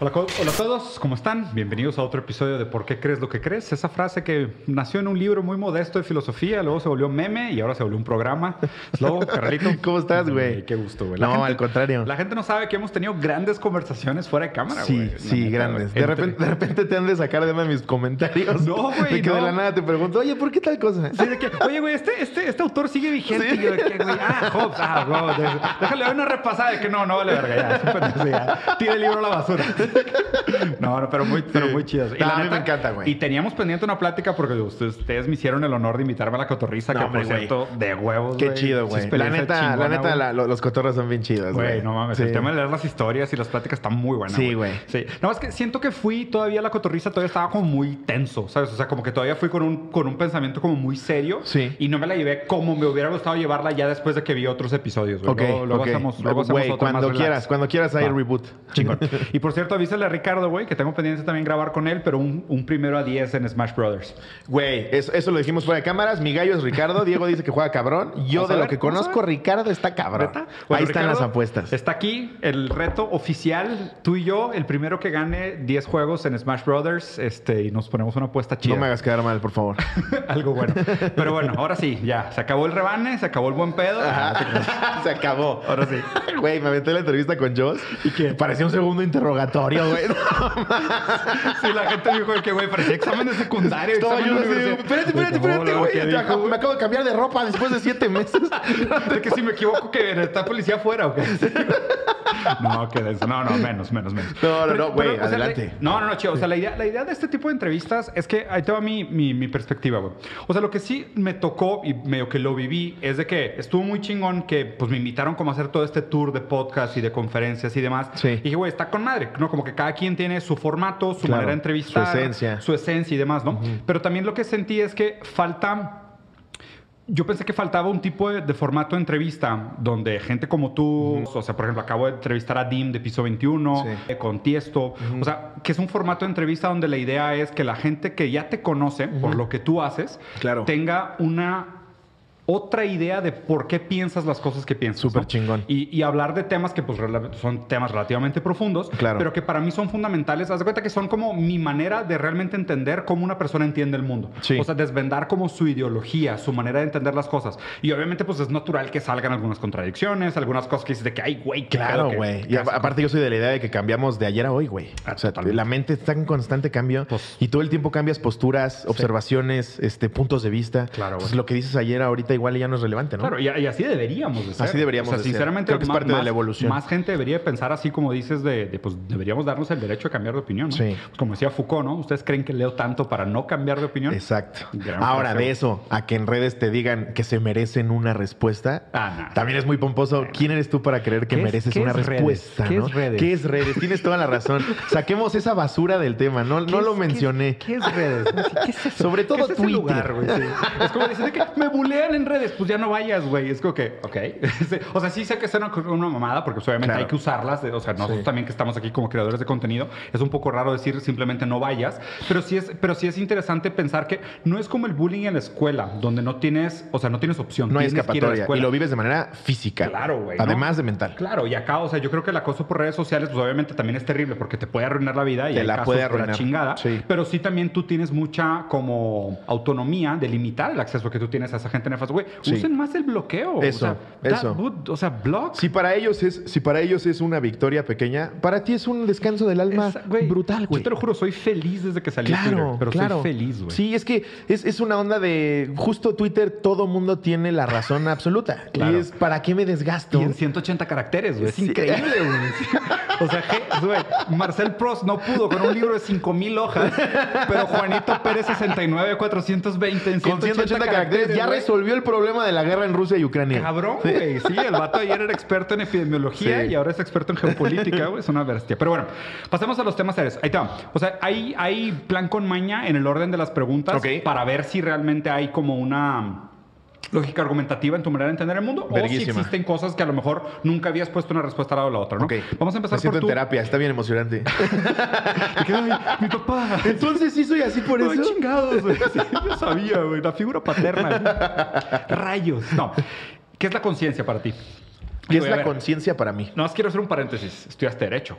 Hola, hola a todos, ¿cómo están? Bienvenidos a otro episodio de ¿Por qué crees lo que crees? Esa frase que nació en un libro muy modesto de filosofía, luego se volvió meme y ahora se volvió un programa. Carlito. ¿Cómo estás, güey? Qué gusto, güey. No, al contrario. La gente no sabe que hemos tenido grandes conversaciones fuera de cámara, Sí, güey. Sí, neta, grandes. De repente, de repente te han de sacar de mis comentarios. No, güey, De que de la nada te pregunto, oye, ¿por qué tal cosa? Sí, de que, oye, güey, este, este, este autor sigue vigente. Sí. Y yo de que, güey, ah, Hobbes, ah, de- déjale una repasada de que no, no vale verga, ya, es un pendejo, ya. Tira el libro a la basura. No, no, pero muy, pero muy chidas. No, a mí me encanta, güey. Y teníamos pendiente una plática porque ustedes, ustedes me hicieron el honor de invitarme a la cotorriza, No, que hombre, por cierto, de huevos, Qué güey. chido, güey. La neta, la neta, la- lo- los cotorros son bien chidos, güey. Güey, no mames. Sí. El tema de leer las historias y las pláticas está muy buena. Sí, güey. Sí. Nada más que siento que fui todavía a la cotorriza, todavía estaba como muy tenso, ¿sabes? O sea, como que todavía fui con un, con un pensamiento como muy serio. Sí. Y no me la llevé como me hubiera gustado llevarla ya después de que vi otros episodios. güey. Ok, luego, luego ok. hacemos, luego hacemos más cuando relax. quieras, cuando quieras hay Va. reboot. Chingón. Y por cierto, avísale a Ricardo, güey, que tengo pendiente también grabar con él, pero un, un primero a 10 en Smash Brothers. Güey, eso, eso lo dijimos fuera de cámaras. Mi gallo es Ricardo. Diego dice que juega cabrón. Yo de lo que conozco. Ricardo está cabrón. Ahí están Ricardo, las apuestas. Está aquí el reto oficial, tú y yo, el primero que gane 10 juegos en Smash Brothers, este, y nos ponemos una apuesta chida. No me hagas quedar mal, por favor. Algo bueno. Pero bueno, ahora sí, ya. Se acabó el rebane, se acabó el buen pedo. Se acabó. Ahora sí. Güey, me aventé la entrevista con Joss. ¿Y qué? Parecía un segundo interrogatorio, güey. Sí, la gente dijo que, güey, parecía examen de secundario. Estaba yo de así, espérate, espérate, ¿Cómo espérate, güey. güey? Me acabo de cambiar de ropa después de siete meses. De que si me equivoco, que está policía afuera qué. No, que de eso. No, no, menos, menos, menos. No, no, no, güey, sea, adelante. la- no, no, no, chido. O sea, la idea, la idea de este tipo de entrevistas es que ahí te va mi, mi, mi perspectiva, güey. O sea, lo que sí me tocó y medio que lo viví es de que estuvo muy chingón que pues me invitaron como a hacer todo este tour de podcast y de conferencias y demás. Sí. Y dije, güey, está con madre, ¿no? Como que cada quien tiene su formato, su Claro, manera de entrevistar. su esencia. Su esencia y demás, ¿no? Pero también lo que sentí es que falta yo pensé que faltaba un tipo de, de formato de entrevista donde gente como tú, o sea, por ejemplo, acabo de entrevistar a Dim de Piso 21, Sí. eh, con Tiesto, o sea, que es un formato de entrevista donde la idea es que la gente que ya te conoce por lo que tú haces, Claro. tenga una otra idea de por qué piensas las cosas que piensas. Súper ¿no? chingón. Y, y hablar de temas que pues son temas relativamente profundos, Claro. pero que para mí son fundamentales. Haz de cuenta que son como mi manera de realmente entender cómo una persona entiende el mundo. Sí. O sea, desvendar como su ideología, su manera de entender las cosas. Y obviamente pues es natural que salgan algunas contradicciones, algunas cosas que dices de que, ay, güey, Claro, güey. Y hace". a- aparte yo soy de la idea de que cambiamos de ayer a hoy, güey. Ah, O sea, totalmente. la mente está en constante cambio Pues- y todo el tiempo cambias posturas, observaciones, este, puntos de vista. Claro, güey. lo que dices ayer ahorita igual ya no es relevante, ¿no? Claro, y, y así deberíamos de ser. Así deberíamos O sea, de ser. sinceramente, Creo que es parte de la evolución. Más gente debería pensar así como dices de, de, pues deberíamos darnos el derecho a cambiar de opinión, ¿no? Sí. Pues, como decía Foucault, ¿no? ¿Ustedes creen que leo tanto para no cambiar de opinión? Exacto. Gran Ahora, de eso, a que en redes te digan que se merecen una respuesta, Ah, no. también es muy pomposo. ¿Quién eres tú para creer que ¿Qué es- mereces una respuesta? ¿Qué es redes? ¿Qué es redes? Tienes toda la razón. Saquemos esa basura del tema. No, ¿Qué no es- lo mencioné. ¿Qué es redes? ¿Qué es eso? Sobre todo ¿Qué es ese Twitter. lugar, güey? Sí. Es como dicen de que me bulean en redes, pues ya no vayas, güey. Es como que, ok. O sea, sí sé que es una, una mamada, porque pues, obviamente Claro. hay que usarlas. de- O sea, nosotros Sí. también que estamos aquí como creadores de contenido, es un poco raro decir simplemente no vayas. Pero sí es, pero sí es interesante pensar que no es como el bullying en la escuela, donde no tienes, o sea, no tienes opción. No hay escapatoria. Y lo vives de manera física. Claro, güey. ¿no? Además de mental. Claro, y acá, o sea, yo creo que el acoso por redes sociales, pues obviamente también es terrible porque te puede arruinar la vida y Te hay la casos puede de la arruinar. chingada. Sí. Pero sí también tú tienes mucha como autonomía de limitar el acceso que tú tienes a esa gente nefasta. Güey, Sí. usen más el bloqueo. Eso, o sea, eso. o sea, blog. Si para ellos es, si para ellos es una victoria pequeña, para ti es un descanso del alma Esa- güey, brutal, güey. Yo te lo juro, soy feliz desde que salí de Claro, Twitter. Pero claro. soy feliz, güey. Sí, es que es, es una onda de justo Twitter, todo mundo tiene la razón absoluta. Claro. Y es ¿para qué me desgasto? Y en 180 caracteres, güey. Es Sí. increíble, güey. O sea, que, güey, Marcel Prost no pudo con un libro de 5000 hojas, pero Juanito Pérez 69, 420 en 180, Con 180 caracteres ya güey. resolvió el problema de la guerra en Rusia y Ucrania. Cabrón, güey. Sí, el vato ayer era experto en epidemiología Sí. y ahora es experto en geopolítica, güey. Es una bestia. Pero bueno, pasemos a los temas serios. Ahí va. O sea, hay, hay plan con maña en el orden de las preguntas para ver si realmente hay como una lógica argumentativa en tu manera de entender el mundo o si existen cosas que a lo mejor nunca habías puesto una respuesta al lado de la otra, ¿no? Vamos a empezar Me siento por en tu... terapia, está bien emocionante. Ahí, mi papá. Entonces sí soy así por Ay, eso. chingados, güey. Sí, yo sabía, güey. La figura paterna. güey. Rayos. No. ¿Qué es la conciencia para ti? ¿Qué es la conciencia para mí? No, más quiero hacer un paréntesis. Estudiaste Derecho.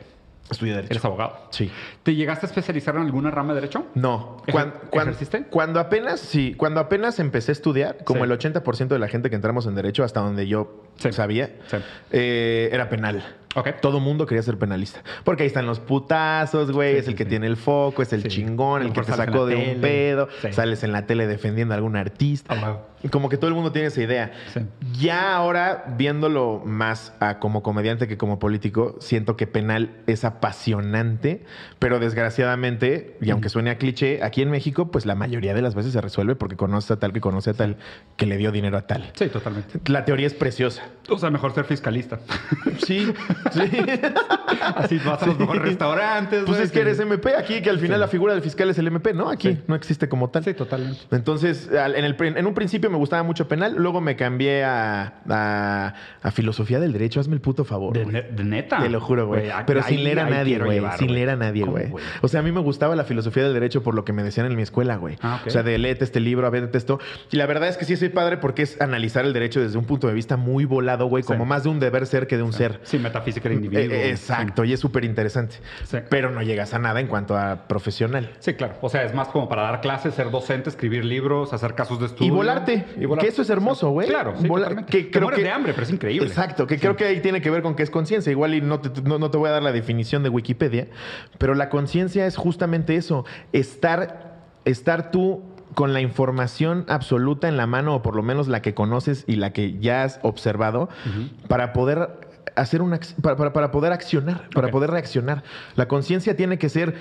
Estudié Derecho. Eres abogado. Sí. ¿Te llegaste a especializar en alguna rama de derecho? No. Ejer- Cuan- cuan- ¿ejerciste? Cuando apenas, sí, cuando apenas empecé a estudiar, como Sí. el 80% de la gente que entramos en Derecho, hasta donde yo Sí. sabía, Sí. eh, era penal. Ok. Todo mundo quería ser penalista. Porque ahí están los putazos, güey. Es el que tiene el foco, es el chingón, el que te sacó de un pedo. Sales en la tele defendiendo a algún artista. Wow. Como que todo el mundo tiene esa idea. Sí. Ya ahora, viéndolo más a como comediante que como político, siento que penal es apasionante, pero desgraciadamente, y aunque suene a cliché, aquí en México, pues la mayoría de las veces se resuelve porque conoce a tal que conoce a tal que le dio dinero a tal. Sí, totalmente. La teoría es preciosa. O sea, mejor ser fiscalista. Sí, sí. Así vas a los Sí. mejores restaurantes. Pues es que eres MP aquí, que al final Sí. la figura del fiscal es el MP, ¿no? Aquí no existe como tal. Sí, totalmente. Entonces, en, el, en un principio me gustaba mucho penal, luego me cambié a, a- a filosofía del derecho. Hazme el puto favor. De, güey. ne- de neta. Te lo juro, güey. Pero ahí- sin leer a nadie, güey. Sin leer a nadie, ¿Cómo, güey. O sea, a mí me gustaba la filosofía del derecho por lo que me decían en mi escuela, güey. Ah. O sea, de léete este libro, a ver esto. Y la verdad es que sí soy padre porque es analizar el derecho desde un punto de vista muy volado, güey. Sí. Como más de un deber ser que de un ser. Sí, metafísica del individuo. Eh, eh, exacto, y es súper interesante. Pero no llegas a nada en cuanto a profesional. Sí, claro. O sea, es más como para dar clases, ser docente, escribir libros, hacer casos de estudio. Y volarte. Y volar. Que eso es hermoso, güey. Claro, sí, que creo que- de hambre, pero es increíble. Exacto, que creo que ahí tiene que ver con qué es conciencia. Igual y no te, no, no te voy a dar la definición de Wikipedia, pero la conciencia es justamente eso, estar, estar tú con la información absoluta en la mano, o por lo menos la que conoces y la que ya has observado, para poder hacer una para, para- para poder accionar, para poder reaccionar. La conciencia tiene que ser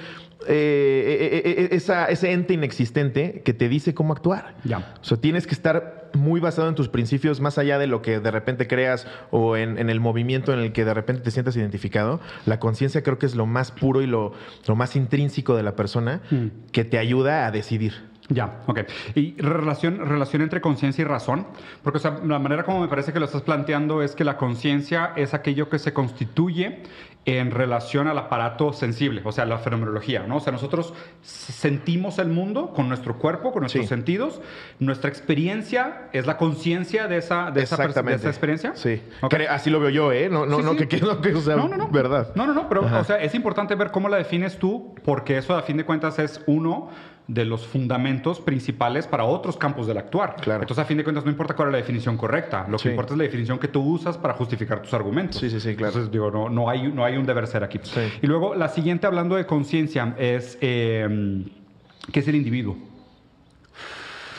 eh, eh, eh, esa- ese ente inexistente que te dice cómo actuar. Ya. O sea, tienes que estar muy basado en tus principios, más allá de lo que de repente creas o en, en el movimiento en el que de repente te sientas identificado. La conciencia creo que es lo más puro y lo, lo más intrínseco de la persona Mm. que te ayuda a decidir. Ya, ok. Y relación, relación entre conciencia y razón, porque o sea, la manera como me parece que lo estás planteando es que la conciencia es aquello que se constituye en relación al aparato sensible, o sea, la fenomenología, ¿no? O sea, nosotros sentimos el mundo con nuestro cuerpo, con nuestros Sí. sentidos, nuestra experiencia es la conciencia de esa, de, esa, de esa experiencia. Sí. Ok. Cre- Así lo veo yo, ¿eh? No, no, Sí, no, sí. Que, que, no, que eso sea No, no, no. verdad. No, no, no, pero Ajá. o sea, es importante ver cómo la defines tú, porque eso a fin de cuentas es uno de los fundamentos principales para otros campos del actuar. Claro. Entonces, a fin de cuentas, no importa cuál es la definición correcta. Lo que Sí. importa es la definición que tú usas para justificar tus argumentos. Sí, sí, sí, claro. Entonces, digo, no, no, hay, no hay un deber ser aquí. Sí. Y luego, la siguiente, hablando de conciencia, es eh, ¿qué es el individuo?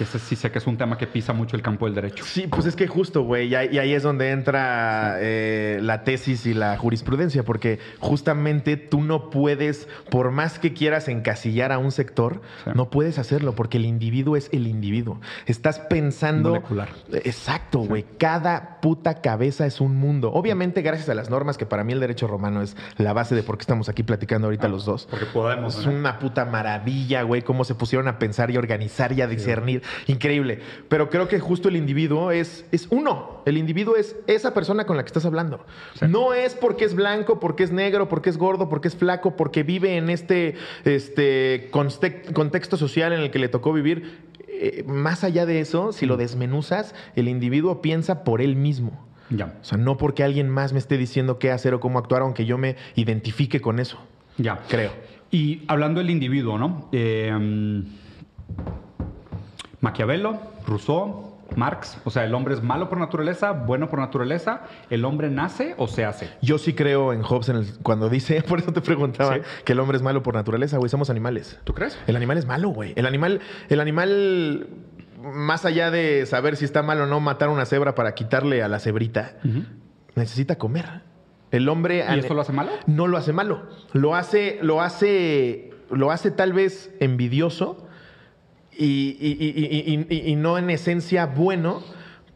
Que ese sí sé que es un tema que pisa mucho el campo del derecho. Sí, pues es que justo, güey, y ahí, es donde entra eh, la tesis y la jurisprudencia, porque justamente tú no puedes, por más que quieras encasillar a un sector, Sí. no puedes hacerlo, porque el individuo es el individuo. Estás pensando... Molecular. Exacto, güey. Cada puta cabeza es un mundo. Obviamente, gracias a las normas, que para mí el derecho romano es la base de por qué estamos aquí platicando ahorita los dos. Porque podemos. Es ¿no? una puta maravilla, güey, cómo se pusieron a pensar y organizar y a discernir. Increíble. Pero creo que justo el individuo es, es uno. El individuo es esa persona con la que estás hablando. No es porque es blanco, porque es negro, porque es gordo, porque es flaco, porque vive en este, este contexto social en el que le tocó vivir. Eh, más allá de eso, si lo desmenuzas, el individuo piensa por él mismo. Ya. O sea, no porque alguien más me esté diciendo qué hacer o cómo actuar, aunque yo me identifique con eso. Ya. Creo. Y hablando del individuo, ¿no? Eh, mm, Maquiavelo, Rousseau, Marx, o sea, el hombre es malo por naturaleza, bueno por naturaleza, el hombre nace o se hace. Yo sí creo en Hobbes en el- cuando dice, por eso te preguntaba, Sí. que el hombre es malo por naturaleza, güey, somos animales. ¿Tú crees? El animal es malo, güey. El animal, el animal, más allá de saber si está mal o no matar una cebra para quitarle a la cebrita, necesita comer. El hombre ¿Y eso lo hace malo? no lo hace malo. Lo hace, lo hace, lo hace tal vez envidioso y, y- y- y- y- y no en esencia bueno,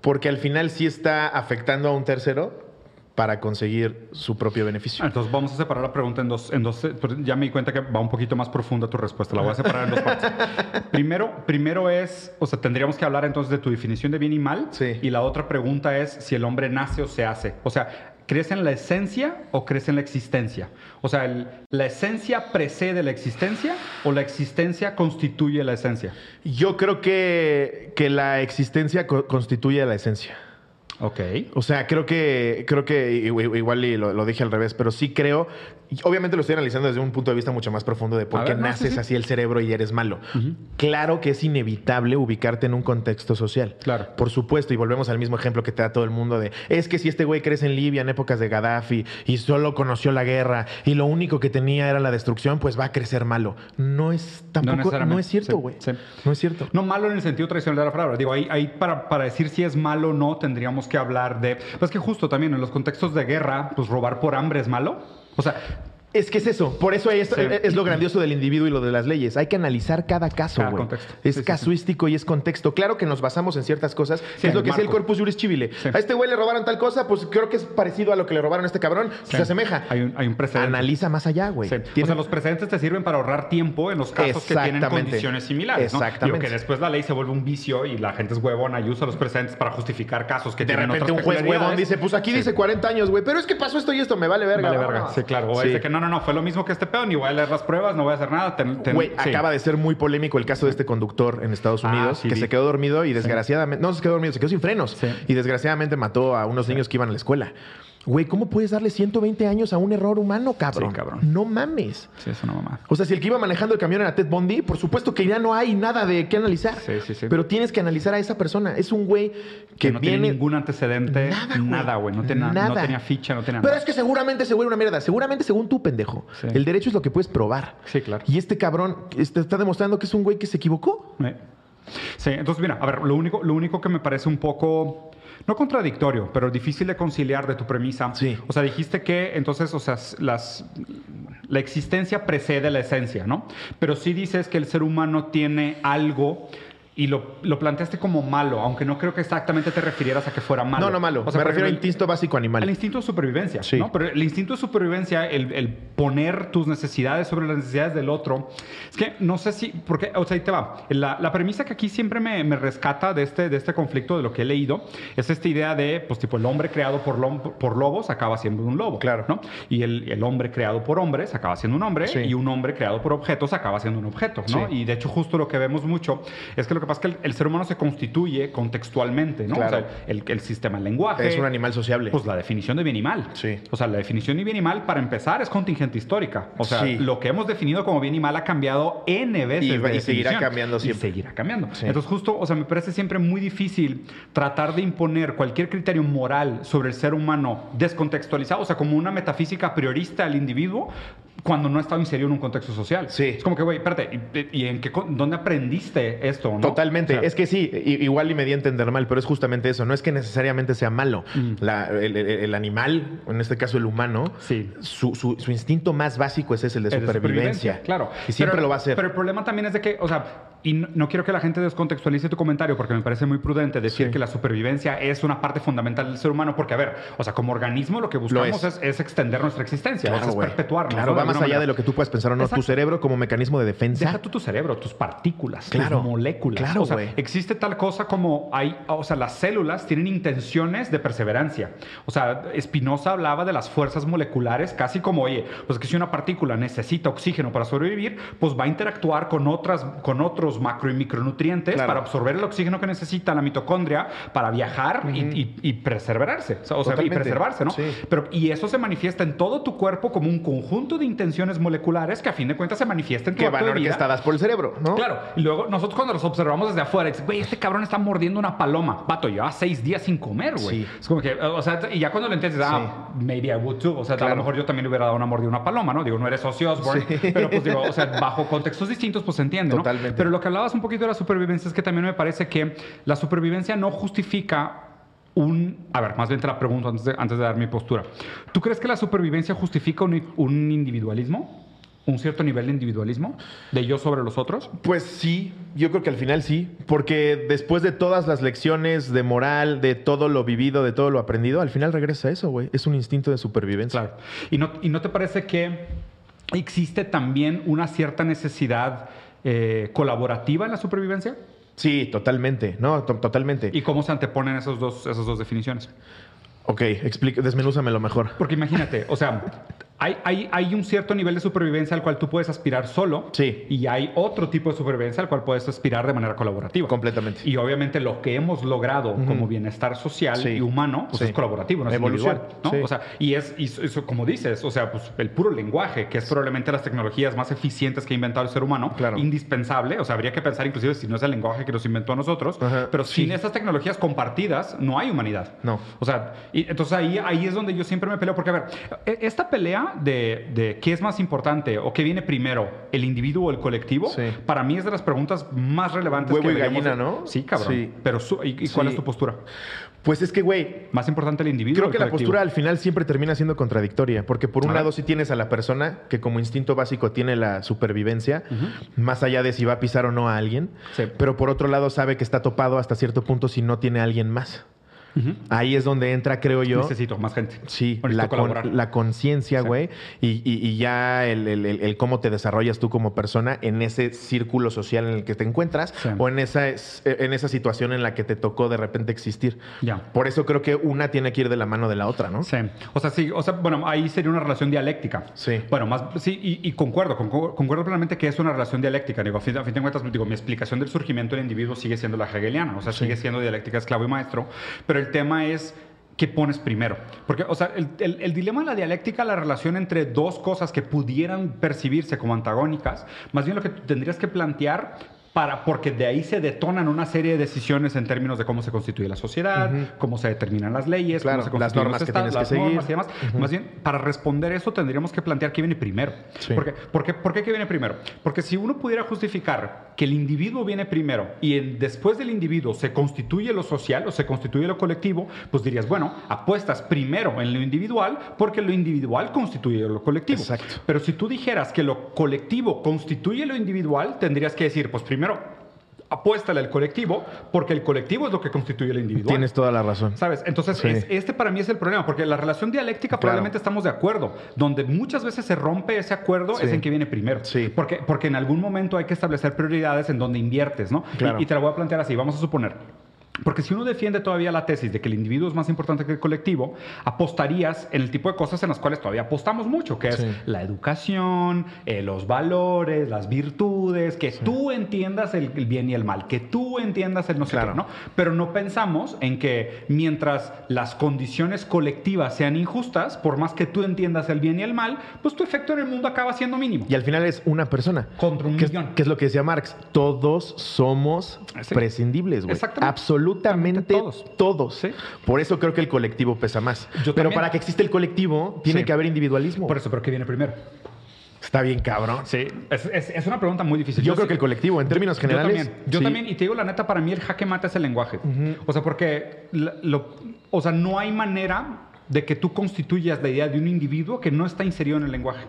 porque al final sí está afectando a un tercero para conseguir su propio beneficio. Entonces vamos a separar la pregunta en dos, en dos. Ya me di cuenta que va un poquito más profunda tu respuesta. La voy a separar en dos partes. primero, primero es, o sea, tendríamos que hablar entonces de tu definición de bien y mal. Sí. Y la otra pregunta es si el hombre nace o se hace. O sea, ¿crees en la esencia o crees en la existencia? O sea, el- ¿la esencia precede la existencia o la existencia constituye la esencia? Yo creo que, que la existencia co- constituye la esencia. Ok. O sea, creo que, creo que igual y lo, lo, dije al revés, pero sí creo, obviamente lo estoy analizando desde un punto de vista mucho más profundo de por qué naces así el cerebro y eres malo. Claro que es inevitable ubicarte en un contexto social. Claro. Por supuesto, y volvemos al mismo ejemplo que te da todo el mundo de, es que si este güey crece en Libia en épocas de Gaddafi y solo conoció la guerra y lo único que tenía era la destrucción, pues va a crecer malo. No es tampoco, no, es cierto, güey. No es cierto. No malo en el sentido tradicional de la palabra. Digo, ahí, ahí para, para decir si es malo o no, tendríamos que hablar de. Pues que justo también en los contextos de guerra, pues robar por hambre es malo. O sea, es que es eso. Por eso es, es, lo grandioso del individuo y lo de las leyes. Hay que analizar cada caso, güey. Es casuístico y es contexto. Claro que nos basamos en ciertas cosas. es lo que es el corpus juris civile. A este güey le robaron tal cosa, pues creo que es parecido a lo que le robaron a este cabrón. Se asemeja. Hay un, hay un precedente. Analiza más allá, güey. O sea, los precedentes te sirven para ahorrar tiempo en los casos que tienen condiciones similares. Exactamente. Digo que después la ley se vuelve un vicio y la gente es huevona y usa los precedentes para justificar casos que de tienen repente un juez huevón dice, pues aquí dice 40 años, güey, pero es que pasó esto y esto, me vale verga. Vale verga. Sí, claro. O es de que no, no, no, fue lo mismo que este este ni voy a leer las pruebas, no voy a hacer nada. Güey, acaba de ser muy polémico el caso de este conductor en Estados ah, Unidos que se quedó dormido y desgraciadamente, no se quedó dormido, se quedó sin frenos y desgraciadamente mató a unos niños que iban a la escuela. Güey, ¿cómo puedes darle 120 años a un error humano, cabrón? Sí, cabrón. No mames. Sí, es una mamá. O sea, si el que iba manejando el camión era Ted Bundy, por supuesto que ya no hay nada de qué analizar. Sí, sí, sí. Pero tienes que analizar a esa persona. Es un güey que, no viene... tiene ningún antecedente. Nada, güey. No, tenía, nada. no tenía ficha, no tenía Pero nada. es que seguramente ese güey era una mierda. Seguramente según tú, pendejo. El derecho es lo que puedes probar. Sí, claro. Y este cabrón este, está demostrando que es un güey que se equivocó. Sí, entonces mira, a ver, lo único, lo único que me parece un poco no contradictorio, pero difícil de conciliar de tu premisa. Sí. O sea, dijiste que entonces, o sea, las, la existencia precede la esencia, ¿no? Pero sí dices que el ser humano tiene algo y lo, lo, planteaste como malo, aunque no creo que exactamente te refirieras a que fuera malo. No, no malo. O sea, Me refiero al instinto básico animal. Al instinto de supervivencia, sí. ¿no? Pero el instinto de supervivencia, el, el, poner tus necesidades sobre las necesidades del otro, es que no sé si, porque, o sea, ahí te va. La, la premisa que aquí siempre me, me, rescata de este, de este conflicto, de lo que he leído, es esta idea de, pues, tipo, el hombre creado por, por lobos acaba siendo un lobo. Claro. ¿no? Y el, el hombre creado por hombres acaba siendo un hombre, sí. y un hombre creado por objetos acaba siendo un objeto, ¿no? Sí. Y de hecho, justo lo que vemos mucho es que lo que pasa es que el, el ser humano se constituye contextualmente, ¿no? Claro. O sea, el, el, sistema del lenguaje. Es un animal sociable. Pues la definición de bien y mal. Sí. O sea, la definición de bien y mal, para empezar, es contingente histórica. O sea, sí. lo que hemos definido como bien y mal ha cambiado N veces. Y, y seguirá cambiando siempre. Y seguirá cambiando. Sí. Entonces, justo, o sea, me parece siempre muy difícil tratar de imponer cualquier criterio moral sobre el ser humano descontextualizado, o sea, como una metafísica priorista al individuo, cuando no ha estado inserido en un contexto social. Sí. Es como que, güey, espérate, ¿y, y en qué, dónde aprendiste esto? ¿no? Totalmente. O sea, es que sí, igual y me di a entender mal, pero es justamente eso. No es que necesariamente sea malo. Mm. La, el, animal, en este caso el humano, sí. su, su, su, instinto más básico es ese, el de, el supervivencia. de supervivencia. Claro. Y siempre pero, lo va a hacer. Pero el problema también es de que, o sea, y no, no quiero que la gente descontextualice tu comentario porque me parece muy prudente decir Sí. que la supervivencia es una parte fundamental del ser humano porque, a ver, o sea, como organismo lo que buscamos es. es. Es, extender nuestra existencia, Claro, es perpetuarnos. Claro, ¿no? va más allá de lo que tú puedas pensar o no. Tu Exacto. cerebro como mecanismo de defensa. Deja tú tu cerebro, tus partículas, Claro. tus moléculas. Claro, o sea, güey. existe tal cosa como hay, o sea, las células tienen intenciones de perseverancia. O sea, Spinoza hablaba de las fuerzas moleculares casi como, oye, pues que si una partícula necesita oxígeno para sobrevivir, pues va a interactuar con otras, con otros macro y micronutrientes Claro. para absorber el oxígeno que necesita la mitocondria para viajar y, y, y perseverarse, o sea, y Totalmente. preservarse, ¿no? Sí. Pero, y eso se manifiesta en todo tu cuerpo como un conjunto de intenciones moleculares que a fin de cuentas se manifiesta en tu que van orquestadas por el cerebro, ¿no? Claro, y luego nosotros cuando los observamos desde afuera, dices, güey, este cabrón está mordiendo una paloma. Vato, lleva seis días sin comer, güey. Sí. Es como que, o sea, y ya cuando lo entiendes, ah, maybe I would too. O sea, a lo mejor yo también le hubiera dado una mordida a una paloma, ¿no? Digo, no eres Osbourne, Sí. pero pues digo, o sea, bajo contextos distintos, pues se entiende, ¿no? Totalmente. Pero lo que hablabas un poquito de la supervivencia es que también me parece que la supervivencia no justifica un... A ver, más bien te la pregunto antes de, antes de dar mi postura. ¿Tú crees que la supervivencia justifica un, un individualismo? ¿Un cierto nivel de individualismo? ¿De yo sobre los otros? Pues sí, yo creo que al final sí, porque después de todas las lecciones de moral, de todo lo vivido, de todo lo aprendido, al final regresa a eso, güey. Es un instinto de supervivencia. Claro. ¿Y no, ¿Y no te parece que existe también una cierta necesidad eh, colaborativa en la supervivencia? Sí, totalmente, no, to- totalmente. ¿Y cómo se anteponen esos dos, esas dos definiciones? Ok, explica, desmenúzamelo mejor. Porque imagínate, o sea, hay, hay, hay, un cierto nivel de supervivencia al cual tú puedes aspirar solo. Sí. Y hay otro tipo de supervivencia al cual puedes aspirar de manera colaborativa. Completamente. Y obviamente lo que hemos logrado como bienestar social y humano pues es colaborativo, no es Evolución. individual. ¿no? O sea, y es, y eso, como dices, o sea, pues el puro lenguaje, que es probablemente las tecnologías más eficientes que ha inventado el ser humano, Claro. indispensable. O sea, habría que pensar inclusive si no es el lenguaje que nos inventó a nosotros, Ajá. pero sin Sí. estas tecnologías compartidas no hay humanidad. No. O sea, y entonces ahí, ahí es donde yo siempre me peleo, porque a ver, e- esta pelea de, de qué es más importante o qué viene primero, el individuo o el colectivo, Sí. para mí es de las preguntas más relevantes. Huevo que y gallina, de- ¿no? Sí, cabrón. Sí. Pero su- ¿y, y cuál es tu postura? Pues es que, güey, ¿Más importante el individuo? Creo que la postura al final siempre termina siendo contradictoria, porque por un lado sí tienes a la persona que como instinto básico tiene la supervivencia, más allá de si va a pisar o no a alguien, pero por otro lado sabe que está topado hasta cierto punto si no tiene a alguien más. Ahí es donde entra, creo yo, Necesito más gente. Sí, la, con- colaborar. la conciencia, güey, y, y- y ya el, el- el- el cómo te desarrollas tú como persona en ese círculo social en el que te encuentras Sí. o en esa, es- en esa situación en la que te tocó de repente existir. Ya. Por eso creo que una tiene que ir de la mano de la otra, ¿no? Sí, o sea, sí, o sea, bueno, ahí sería una relación dialéctica. Sí. Bueno, más, sí, y, y concuerdo, concu- concuerdo plenamente que es una relación dialéctica. Digo, a fin, a fin de cuentas, digo, mi explicación del surgimiento del individuo sigue siendo la hegeliana, o sea, sigue siendo dialéctica esclavo y maestro, pero el tema es ¿qué pones primero? Porque, o sea, el, el- dilema de la dialéctica, la relación entre dos cosas que pudieran percibirse como antagónicas, más bien lo que tendrías que plantear para, porque de ahí se detonan una serie de decisiones en términos de cómo se constituye la sociedad, cómo se determinan las leyes, Claro, cómo se las normas los que tienes que las normas seguir. y demás. Más bien, para responder eso tendríamos que plantear qué viene primero. Sí. Porque, ¿por, qué, por qué qué viene primero? Porque si uno pudiera justificar que el individuo viene primero y después del individuo se constituye lo social o se constituye lo colectivo, pues dirías, bueno, apuestas primero en lo individual porque lo individual constituye lo colectivo. Exacto. Pero si tú dijeras que lo colectivo constituye lo individual, tendrías que decir, pues primero apuéstale al colectivo porque el colectivo es lo que constituye lo individual. Tienes toda la razón. ¿Sabes? Entonces, Sí. es- este para mí es el problema, porque la relación dialéctica Claro. probablemente estamos de acuerdo. Donde muchas veces se rompe ese acuerdo Sí. es en que viene primero. Sí. Porque, porque en algún momento hay que establecer prioridades en donde inviertes, ¿no? Y- Claro. Y, te la voy a plantear así, vamos a suponer. Porque si uno defiende todavía la tesis de que el individuo es más importante que el colectivo, apostarías en el tipo de cosas en las cuales todavía apostamos mucho, que es Sí. la educación, eh, los valores, las virtudes, que tú entiendas el, el bien y el mal, que tú entiendas el no sé Claro. qué, ¿no? Pero no pensamos en que mientras las condiciones colectivas sean injustas, por más que tú entiendas el bien y el mal, pues tu efecto en el mundo acaba siendo mínimo. Y al final es una persona. Contra un ¿Qué es, millón. qué es lo que decía Marx? Todos somos Sí. prescindibles, güey. Exactamente. Absolutamente Todos. todos. Sí. Por eso creo que el colectivo pesa más. Yo Pero también. para que exista el colectivo, tiene Sí. que haber individualismo. Por eso, ¿pero qué viene primero? Está bien, cabrón. Sí, es, es- es una pregunta muy difícil. Yo creo sí- que el colectivo, en términos generales. Yo también, yo sí. también, y te digo la neta, para mí el jaque mata es el lenguaje. O sea, porque lo- o sea, no hay manera de que tú constituyas la idea de un individuo que no está inserido en el lenguaje.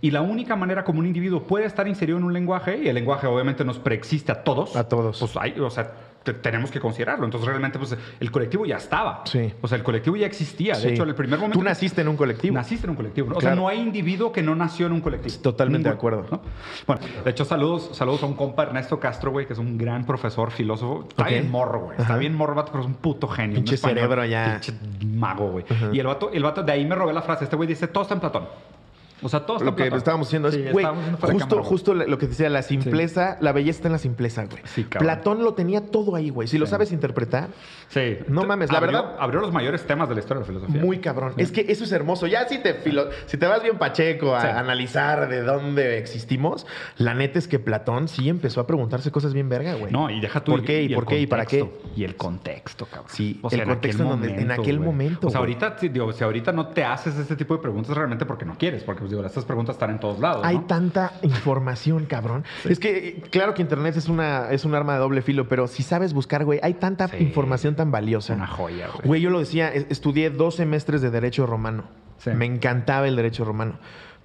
Y la única manera como un individuo puede estar inserido en un lenguaje, y el lenguaje obviamente nos preexiste a todos. A todos. Pues hay, o sea, tenemos que considerarlo. Entonces realmente pues el colectivo ya estaba. Sí. O sea, el colectivo ya existía. De Sí. hecho, en el primer momento... Tú naciste en un colectivo. Naciste en un colectivo. O Claro. sea, no hay individuo que no nació en un colectivo. Totalmente de acuerdo. ¿no? Bueno, de hecho, saludos, saludos a un compa Ernesto Castro, güey, que es un gran profesor, filósofo. Está Ok. bien morro, güey. Está bien morro, vato, pero es un puto genio. Pinche español, cerebro ya. Pinche mago, güey. Y el vato, el vato, de ahí me robé la frase. Este güey dice, todo está en Platón. O sea, todo Lo en que Platón. estábamos diciendo es, güey, justo, güey. justo lo que decía, la simpleza, la belleza está en la simpleza, güey. Sí, cabrón. Platón lo tenía todo ahí, güey. Si lo sabes interpretar, Sí. No mames, la Abrió- verdad- Abrió los mayores temas de la historia de la filosofía. muy cabrón. Es que eso es hermoso. Ya si te, filo- si te vas bien pacheco a analizar de dónde existimos, la neta es que Platón sí empezó a preguntarse cosas bien verga, güey. No, y deja tú. ¿Por qué? ¿Y por qué? ¿Y para qué? Y el contexto, cabrón. Sí, O sea, el en contexto aquel en en momento, aquel güey. momento, O sea, ahorita, si ahorita no te haces este tipo de preguntas realmente porque no quieres, porque pues, digo, estas preguntas están en todos lados. Hay ¿no? tanta información, cabrón. Es que, claro que Internet es, una, es un arma de doble filo, pero si sabes buscar, güey, hay tanta Sí. información tan valiosa. Una joya, güey. Güey, yo lo decía, es- estudié dos semestres de Derecho Romano. Sí. Me encantaba el Derecho Romano.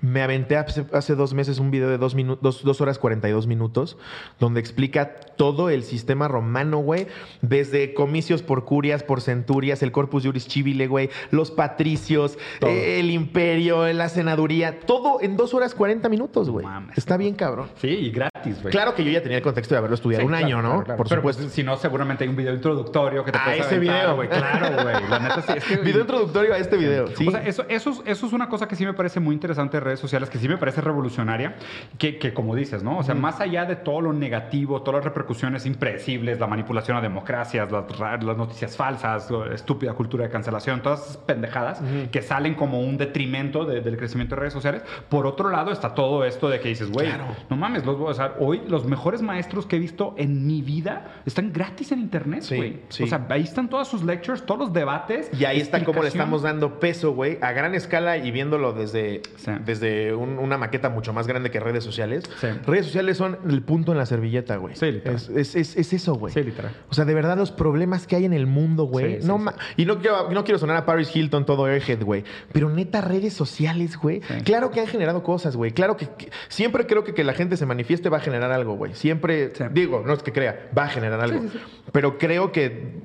Me aventé hace, hace dos meses un video de dos, minu- dos, dos horas 42 minutos donde explica todo el sistema romano, güey. Desde comicios por curias, por centurias, el Corpus Juris Civile, güey. Los patricios, eh, el imperio, la senaduría. Todo en dos horas 40 minutos, güey. mames, Está bien cabrón. Sí, y gratis. güey. Claro que yo ya tenía el contexto de haberlo estudiado Sí, un claro, año, ¿no? claro, claro. Por Pero, supuesto. pues, si no, seguramente hay un video introductorio que te Ah, ese aventar, video. güey. Claro, güey. La neta sí. Es que, Video introductorio a este video. Sí. O sea, eso, eso, es- eso es una cosa que sí me parece muy interesante de redes sociales, que sí me parece revolucionaria, que, que como dices, ¿no? O sea, más allá de todo lo negativo, todas las repercusiones impredecibles, la manipulación a democracias, las, las noticias falsas, la estúpida cultura de cancelación, todas esas pendejadas que salen como un detrimento de- del crecimiento de redes sociales. Por otro lado está todo esto de que dices, güey, Claro. no mames, los, o sea, hoy los mejores maestros que he visto en mi vida están gratis en internet, Sí, güey. sí. O sea, ahí están todas sus lectures, todos los debates. Y ahí está cómo le estamos dando peso, güey, a gran escala y viéndolo desde, Sí. desde un- una maqueta mucho más grande que redes sociales. Sí. Redes sociales son el punto en la servilleta, güey. Sí, literal. es, es, es- es eso, güey. Sí, literal. O sea, de verdad, los problemas que hay en el mundo, güey. Sí, no sí, ma- Y no quiero, no quiero sonar a Paris Hilton todo airhead, güey. Pero neta, redes sociales, güey. Claro que han generado cosas, güey. Claro que, que- siempre creo que que la gente se manifieste va a generar algo, güey. Siempre, digo, no es que crea, va a generar algo. Sí, sí, Pero creo que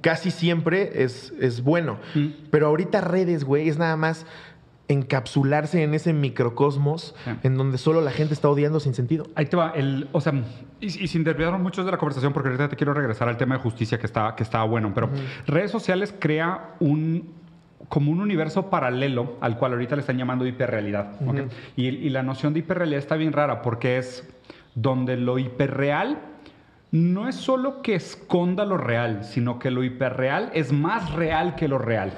casi siempre es, es bueno. Mm. Pero ahorita redes, güey, es nada más encapsularse en ese microcosmos Sí. en donde solo la gente está odiando sin sentido. Ahí te va, el, o sea, y, y sin desviar mucho de la conversación, porque ahorita te quiero regresar al tema de justicia que está, que estaba bueno, pero redes sociales crea un como un universo paralelo al cual ahorita le están llamando hiperrealidad. y, y la noción de hiperrealidad está bien rara porque es donde lo hiperreal no es solo que esconda lo real, sino que lo hiperreal es más real que lo real.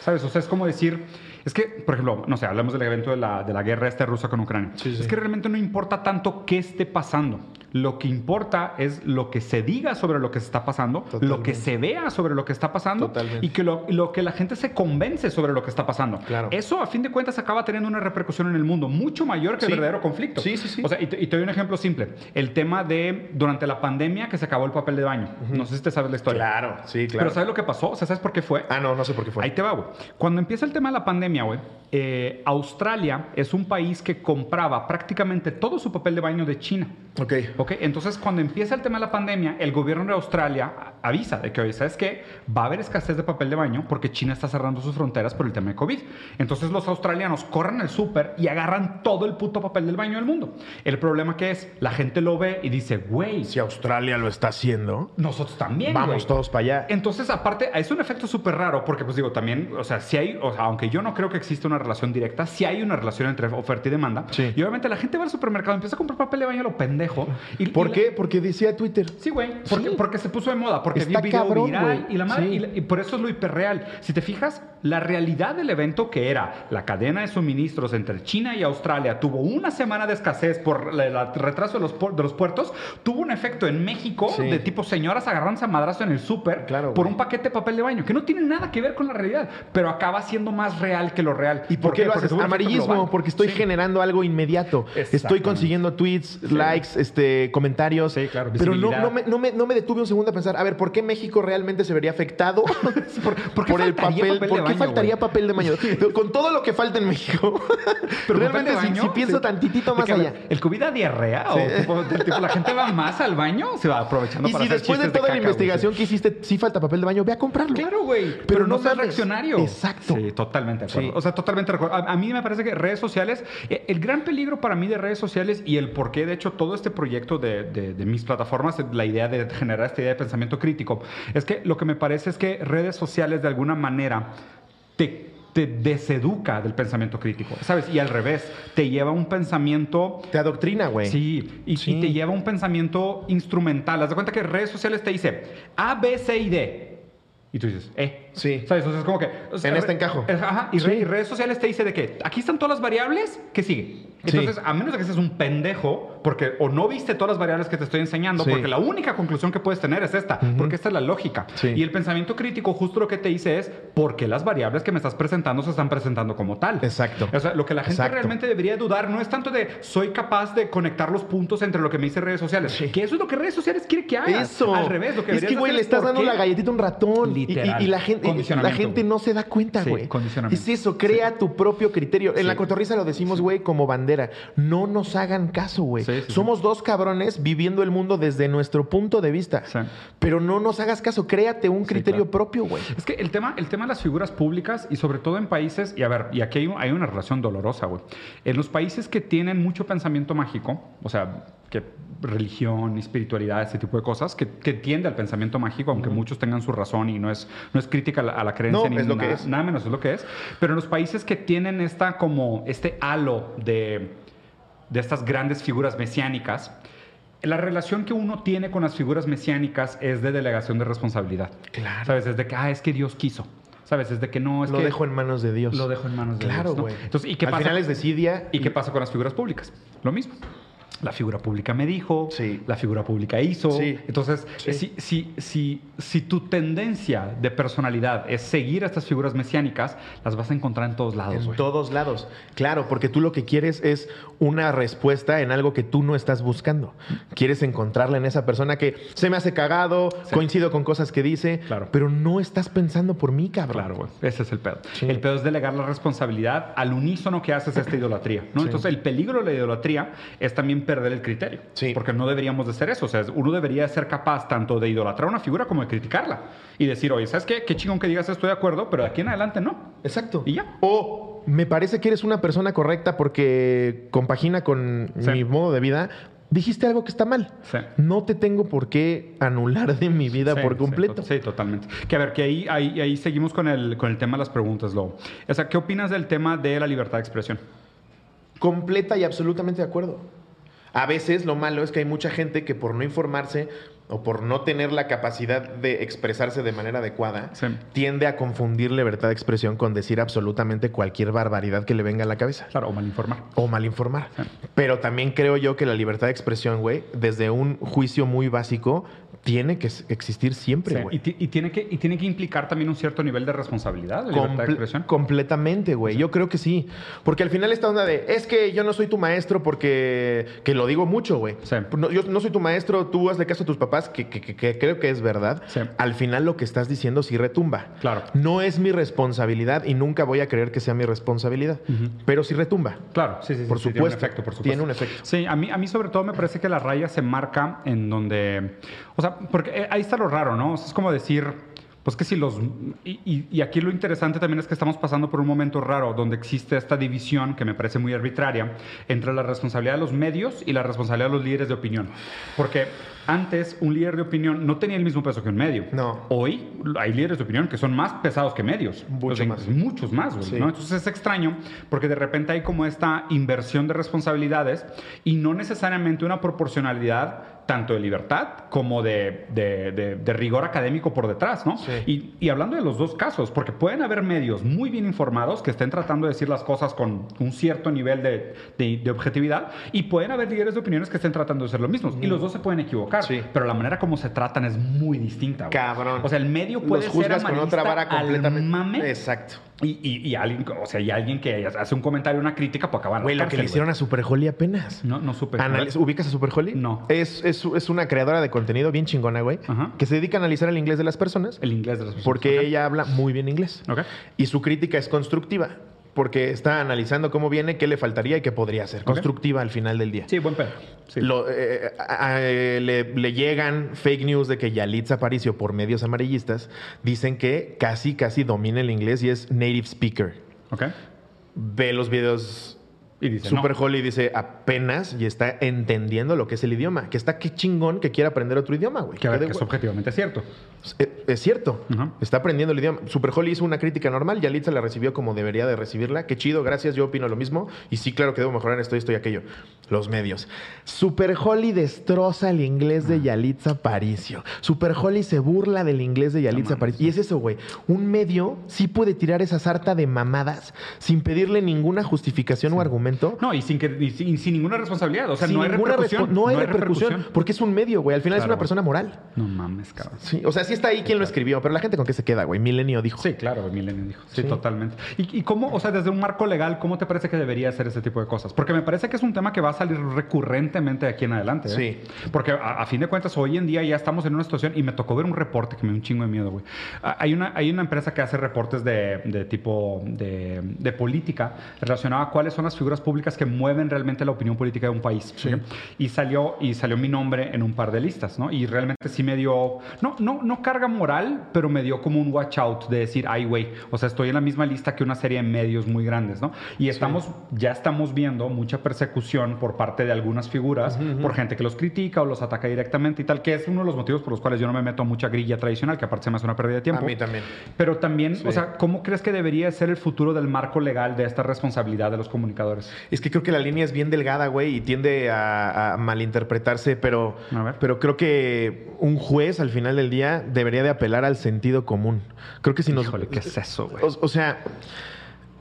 ¿Sabes? O sea, es como decir, es que, por ejemplo, no sé, hablamos del evento de la, de la guerra esta rusa con Ucrania. Sí, sí. Es que realmente no importa tanto qué esté pasando. Lo que importa es lo que se diga sobre lo que se está pasando, lo Totalmente. que se vea sobre lo que está pasando Totalmente. y que lo, lo que la gente se convence sobre lo que está pasando. Claro. Eso, a fin de cuentas, acaba teniendo una repercusión en el mundo mucho mayor que Sí. el verdadero conflicto. Sí, sí, sí. O sea, y te, y te doy un ejemplo simple. El tema de durante la pandemia que se acabó el papel de baño. No sé si te sabes la historia. Claro, sí, claro. Pero ¿sabes lo que pasó? O sea, ¿sabes por qué fue? Ah, no, no sé por qué fue. Ahí te va, güey. Cuando empieza el tema de la pandemia, güey, eh, Australia es un país que compraba prácticamente todo su papel de baño de China. Ok. Ok, entonces cuando empieza el tema de la pandemia, el gobierno de Australia avisa de que, oye, ¿sabes qué? Va a haber escasez de papel de baño porque China está cerrando sus fronteras por el tema de COVID. Entonces los australianos corren al súper y agarran todo el puto papel del baño del mundo. El problema que es, la gente lo ve y dice, güey, Si Australia lo está haciendo, nosotros también. vamos güey". todos para allá. Entonces, aparte, es un efecto súper raro porque, pues digo, también, o sea, si hay, o sea, aunque yo no creo que exista una relación directa, sí hay una relación entre oferta y demanda. Sí. Y obviamente la gente va al supermercado, empieza a comprar papel de baño lo pendejo. Y, ¿Por y la- qué? Porque decía Twitter. Sí, güey. Porque, Sí. porque se puso de moda, porque Está vi video cabrón, viral güey. y la madre. Sí. Y, la- y por eso es lo hiperreal. Si te fijas, la realidad del evento que era la cadena de suministros entre China y Australia tuvo una semana de escasez por el retraso de los, de los puertos, tuvo un efecto en México Sí. de tipo señoras agarrándose a madrazo en el súper Claro, por güey. un paquete de papel de baño, que no tiene nada que ver con la realidad, pero acaba siendo más real que lo real. ¿Y por, qué lo Porque haces? Amarillismo, porque estoy generando algo inmediato. Estoy consiguiendo tweets, likes, este, comentarios. Sí, claro, Pero no, me, no, me, no me detuve un segundo a pensar, a ver, ¿por qué México realmente se vería afectado ¿Por, por qué por el papel? papel de ¿Por qué baño, faltaría papel de baño? Con todo lo que falta en México. Pero realmente, de si, baño, si pienso sí. tantitito ¿De más allá. ¿El COVID da diarrea? Sí. ¿O tipo, del tipo, la gente va más al baño? Se va aprovechando Y para si hacer después de toda la caca, investigación güey. que hiciste sí falta papel de baño, ve a comprarlo. Claro, güey. Pero, Pero no seas reaccionario. Exacto. Sí, totalmente de acuerdo. Sí. O sea, totalmente de acuerdo. A, a mí me parece que redes sociales, eh, el gran peligro para mí de redes sociales y el por qué, de hecho, todo este proyecto de, de- de mis plataformas, la idea de generar esta idea de pensamiento crítico, es que lo que me parece es que redes sociales de alguna manera te te deseduca del pensamiento crítico, ¿sabes? Y al revés, te lleva a un pensamiento Te adoctrina, güey. Sí, y, Sí. y te lleva a un pensamiento instrumental. Haz de cuenta que redes sociales te dice A, B, C y D. Y tú dices, eh. Sí. ¿Sabes? O sea, es como que. o sea, En este encajo. Ajá. Y, Sí. re- y redes sociales te dice de que aquí están todas las variables, ¿qué sigue? Sí. Entonces, a menos de que seas un pendejo, porque o no viste todas las variables que te estoy enseñando, Sí. porque la única conclusión que puedes tener es esta, porque esta es la lógica. Sí. Y el pensamiento crítico justo lo que te dice es, porque las variables que me estás presentando se están presentando como tal. Exacto. O sea, lo que la gente Exacto. realmente debería dudar no es tanto de soy capaz de conectar los puntos entre lo que me dice redes sociales, que eso es lo que redes sociales quiere que hagas. Eso. Al revés, lo que es que, güey, le es estás por dando qué. la galletita a un ratón. Y- y- Literal. Y, la gente, la gente no se da cuenta, Sí, güey. condicionamiento. es eso, crea tu propio criterio. En la Sí. cotorriza lo decimos, güey, como bandera. No nos hagan caso, güey. Sí, sí, sí. Somos dos cabrones viviendo el mundo desde nuestro punto de vista. Sí. Pero no nos hagas caso, créate un Sí, criterio claro. propio, güey. Es que el tema, el tema de las figuras públicas y sobre todo en países, y a ver, y aquí hay, hay una relación dolorosa, güey. En los países que tienen mucho pensamiento mágico, o sea, que religión, espiritualidad, ese tipo de cosas, que, que tiende al pensamiento mágico, aunque muchos tengan su razón y no es, no es crítica a la, a la creencia No, ni es lo que nada, es. nada menos es lo que es. Pero en los países que tienen esta como este halo de, de estas grandes figuras mesiánicas, la relación que uno tiene con las figuras mesiánicas es de delegación de responsabilidad. Claro. ¿Sabes? Es de que, ah, es que Dios quiso. ¿Sabes? Es de que no, es lo que... dejo en manos de Dios. Lo dejo en manos de Claro, Dios. ¿no? güey. Entonces, ¿y qué Al pasa? final es desidia. ¿Y qué pasa con las figuras públicas? Lo mismo. La figura pública me dijo, Sí. la figura pública hizo. Sí. Entonces, Sí. si, si, si, si tu tendencia de personalidad es seguir a estas figuras mesiánicas, las vas a encontrar en todos lados. En todos lados. Claro, porque tú lo que quieres es una respuesta en algo que tú no estás buscando. Quieres encontrarla en esa persona que se me hace cagado, coincido con cosas que dice, Claro. pero no estás pensando por mí, cabrón. Claro, güey. Ese es el pedo. El pedo es delegar la responsabilidad al unísono que haces esta idolatría. Entonces, el peligro de la idolatría es también perder el criterio. Sí. Porque no deberíamos de hacer eso. O sea, uno debería ser capaz tanto de idolatrar a una figura como de criticarla. Y decir, oye, ¿sabes qué? Qué chingón que digas estoy de acuerdo, pero de aquí en adelante no. Exacto. Y ya. O me parece que eres una persona correcta porque compagina con Sí. mi modo de vida. Dijiste algo que está mal. Sí. No te tengo por qué anular de mi vida Sí, por completo. to- Sí, totalmente. Que a ver, que ahí, ahí, ahí seguimos con el, con el tema de las preguntas, Lobo. O sea, ¿qué opinas del tema de la libertad de expresión? Completa y absolutamente de acuerdo. A veces lo malo es que hay mucha gente que por no informarse o por no tener la capacidad de expresarse de manera adecuada, Sí. tiende a confundir libertad de expresión con decir absolutamente cualquier barbaridad que le venga a la cabeza. Claro, o mal informar. O mal informar. Sí. Pero también creo yo que la libertad de expresión, güey, desde un juicio muy básico, tiene que existir siempre, Sí, güey. y, ti- y tiene que, y tiene que implicar también un cierto nivel de responsabilidad, de libertad de Comple- expresión. completamente, güey. Yo creo que sí. Porque al final esta onda de, es que yo no soy tu maestro porque, que lo digo mucho, güey. Sí. No, yo no soy tu maestro, tú hazle caso a tus papás, que, que- que- que creo que es verdad. Al final lo que estás diciendo sí retumba. Claro. No es mi responsabilidad y nunca voy a creer que sea mi responsabilidad. Pero sí retumba. Claro, sí, sí. Por supuesto. Tiene un efecto, por supuesto. Tiene un efecto. Sí, a mí, a mí sobre todo me parece que la raya se marca en donde... O sea, porque eh, ahí está lo raro, ¿no? O sea, es como decir, pues que si los... Y, y- y aquí lo interesante también es que estamos pasando por un momento raro donde existe esta división que me parece muy arbitraria entre la responsabilidad de los medios y la responsabilidad de los líderes de opinión. Porque antes un líder de opinión no tenía el mismo peso que un medio. No. Hoy hay líderes de opinión que son más pesados que medios. Mucho O sea, más. Muchos más, güey, Sí. ¿no? Entonces es extraño porque de repente hay como esta inversión de responsabilidades y no necesariamente una proporcionalidad tanto de libertad como de, de- de- de rigor académico por detrás, ¿no? Sí. Y, y hablando de los dos casos, porque pueden haber medios muy bien informados que estén tratando de decir las cosas con un cierto nivel de, objetividad y pueden haber líderes de opiniones que estén tratando de ser lo mismo. Y los dos se pueden equivocar, Sí. pero la manera como se tratan es muy distinta. güey. Cabrón. O sea, el medio puede Los juzgas ser con otra vara completamente. mame, Exacto. y, y- y alguien, o sea, y alguien que hace un comentario, una crítica, pues acaban Güey, lo que le hicieron a Super Holly apenas. No, no supe. Analiz- ¿Ubicas a Super Holly? No. Es, es, es una creadora de contenido bien chingona, güey, Ajá. que se dedica a analizar el inglés de las personas El inglés de las personas. porque ella habla muy bien inglés. Ok. Y su crítica es constructiva, porque está analizando cómo viene, qué le faltaría y qué podría hacer. Constructiva al final del día. Sí, buen pedo. Sí. Lo- eh, a- a- eh, le, le llegan fake news de que Yalitza Aparicio por medios amarillistas dicen que casi, casi domina el inglés y es native speaker. Ok. Ve los videos Y dice, Super no. Holly dice apenas y está entendiendo lo que es el idioma. Que está qué chingón que quiera aprender otro idioma, güey. Que, que es objetivamente cierto. es, es cierto. Está aprendiendo el idioma. Super Holly hizo una crítica normal. Yalitza la recibió como debería de recibirla. Qué chido, gracias. Yo opino lo mismo. Y sí, claro que debo mejorar esto, esto y aquello. Los medios. Super Holly destroza el inglés de Yalitza Aparicio. Super Holly se burla del inglés de Yalitza mames. Aparicio. Y es eso, güey. Un medio sí puede tirar esa sarta de mamadas sin pedirle ninguna justificación o argumento. No, y sin, que, y sin, sin ninguna responsabilidad. O sea, Sin no hay ninguna repercusión. no hay repercusión, porque es un medio, güey. Al final es una persona moral. No mames, cabrón. Sí, o sea, sí está ahí quien lo escribió, pero la gente con qué se queda, güey. Milenio dijo. Sí, claro, Milenio dijo. Sí, Sí. totalmente. ¿Y, y cómo, o sea, desde un marco legal, cómo te parece que debería hacer ese tipo de cosas? Porque me parece que es un tema que va a salir recurrentemente de aquí en adelante. ¿eh? Sí. Porque a, a fin de cuentas, hoy en día ya estamos en una situación, y me tocó ver un reporte que me dio un chingo de miedo, güey. Hay una, hay una empresa que hace reportes de, de tipo de, de política relacionada a cuáles son las figuras públicas que mueven realmente la opinión política de un país. ¿ok? Y salió, y salió mi nombre en un par de listas, ¿no? Y realmente sí me dio, no, no, no carga moral, pero me dio como un watch out de decir, ay, güey, o sea, estoy en la misma lista que una serie de medios muy grandes, ¿no? Y estamos, ya estamos viendo mucha persecución por parte de algunas figuras, por gente que los critica o los ataca directamente y tal, que es uno de los motivos por los cuales yo no me meto a mucha grilla tradicional, que aparte se me hace una pérdida de tiempo. A mí también. Pero también, o sea, ¿cómo crees que debería ser el futuro del marco legal de esta responsabilidad de los comunicadores? Es que creo que la línea es bien delgada, güey, y tiende a, a malinterpretarse, pero, A pero creo que un juez al final del día debería de apelar al sentido común. Creo que si nos... Híjole, ¿qué es eso, güey? O, o sea,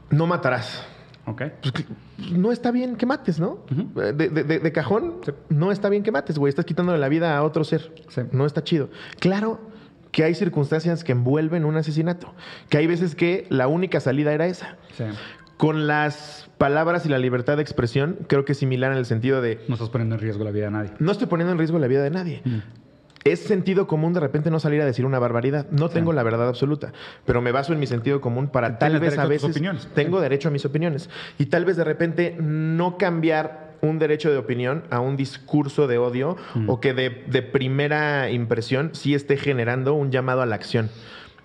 no matarás. ¿Ok? Pues, no está bien que mates, ¿no? Ujú. de, de- de- de cajón, no está bien que mates, güey. Estás quitándole la vida a otro ser. Sí. No está chido. Claro que hay circunstancias que envuelven un asesinato. Que hay veces que la única salida era esa. Sí. Con las palabras y la libertad de expresión, creo que es similar en el sentido de No estás poniendo en riesgo la vida de nadie. no estoy poniendo en riesgo la vida de nadie. Mm. Es sentido común de repente no salir a decir una barbaridad. No tengo la verdad absoluta, pero me baso en mi sentido común para tal vez a veces opiniones. tengo derecho a mis opiniones y tal vez de repente no cambiar un derecho de opinión a un discurso de odio Mm. o que de, de primera impresión sí esté generando un llamado a la acción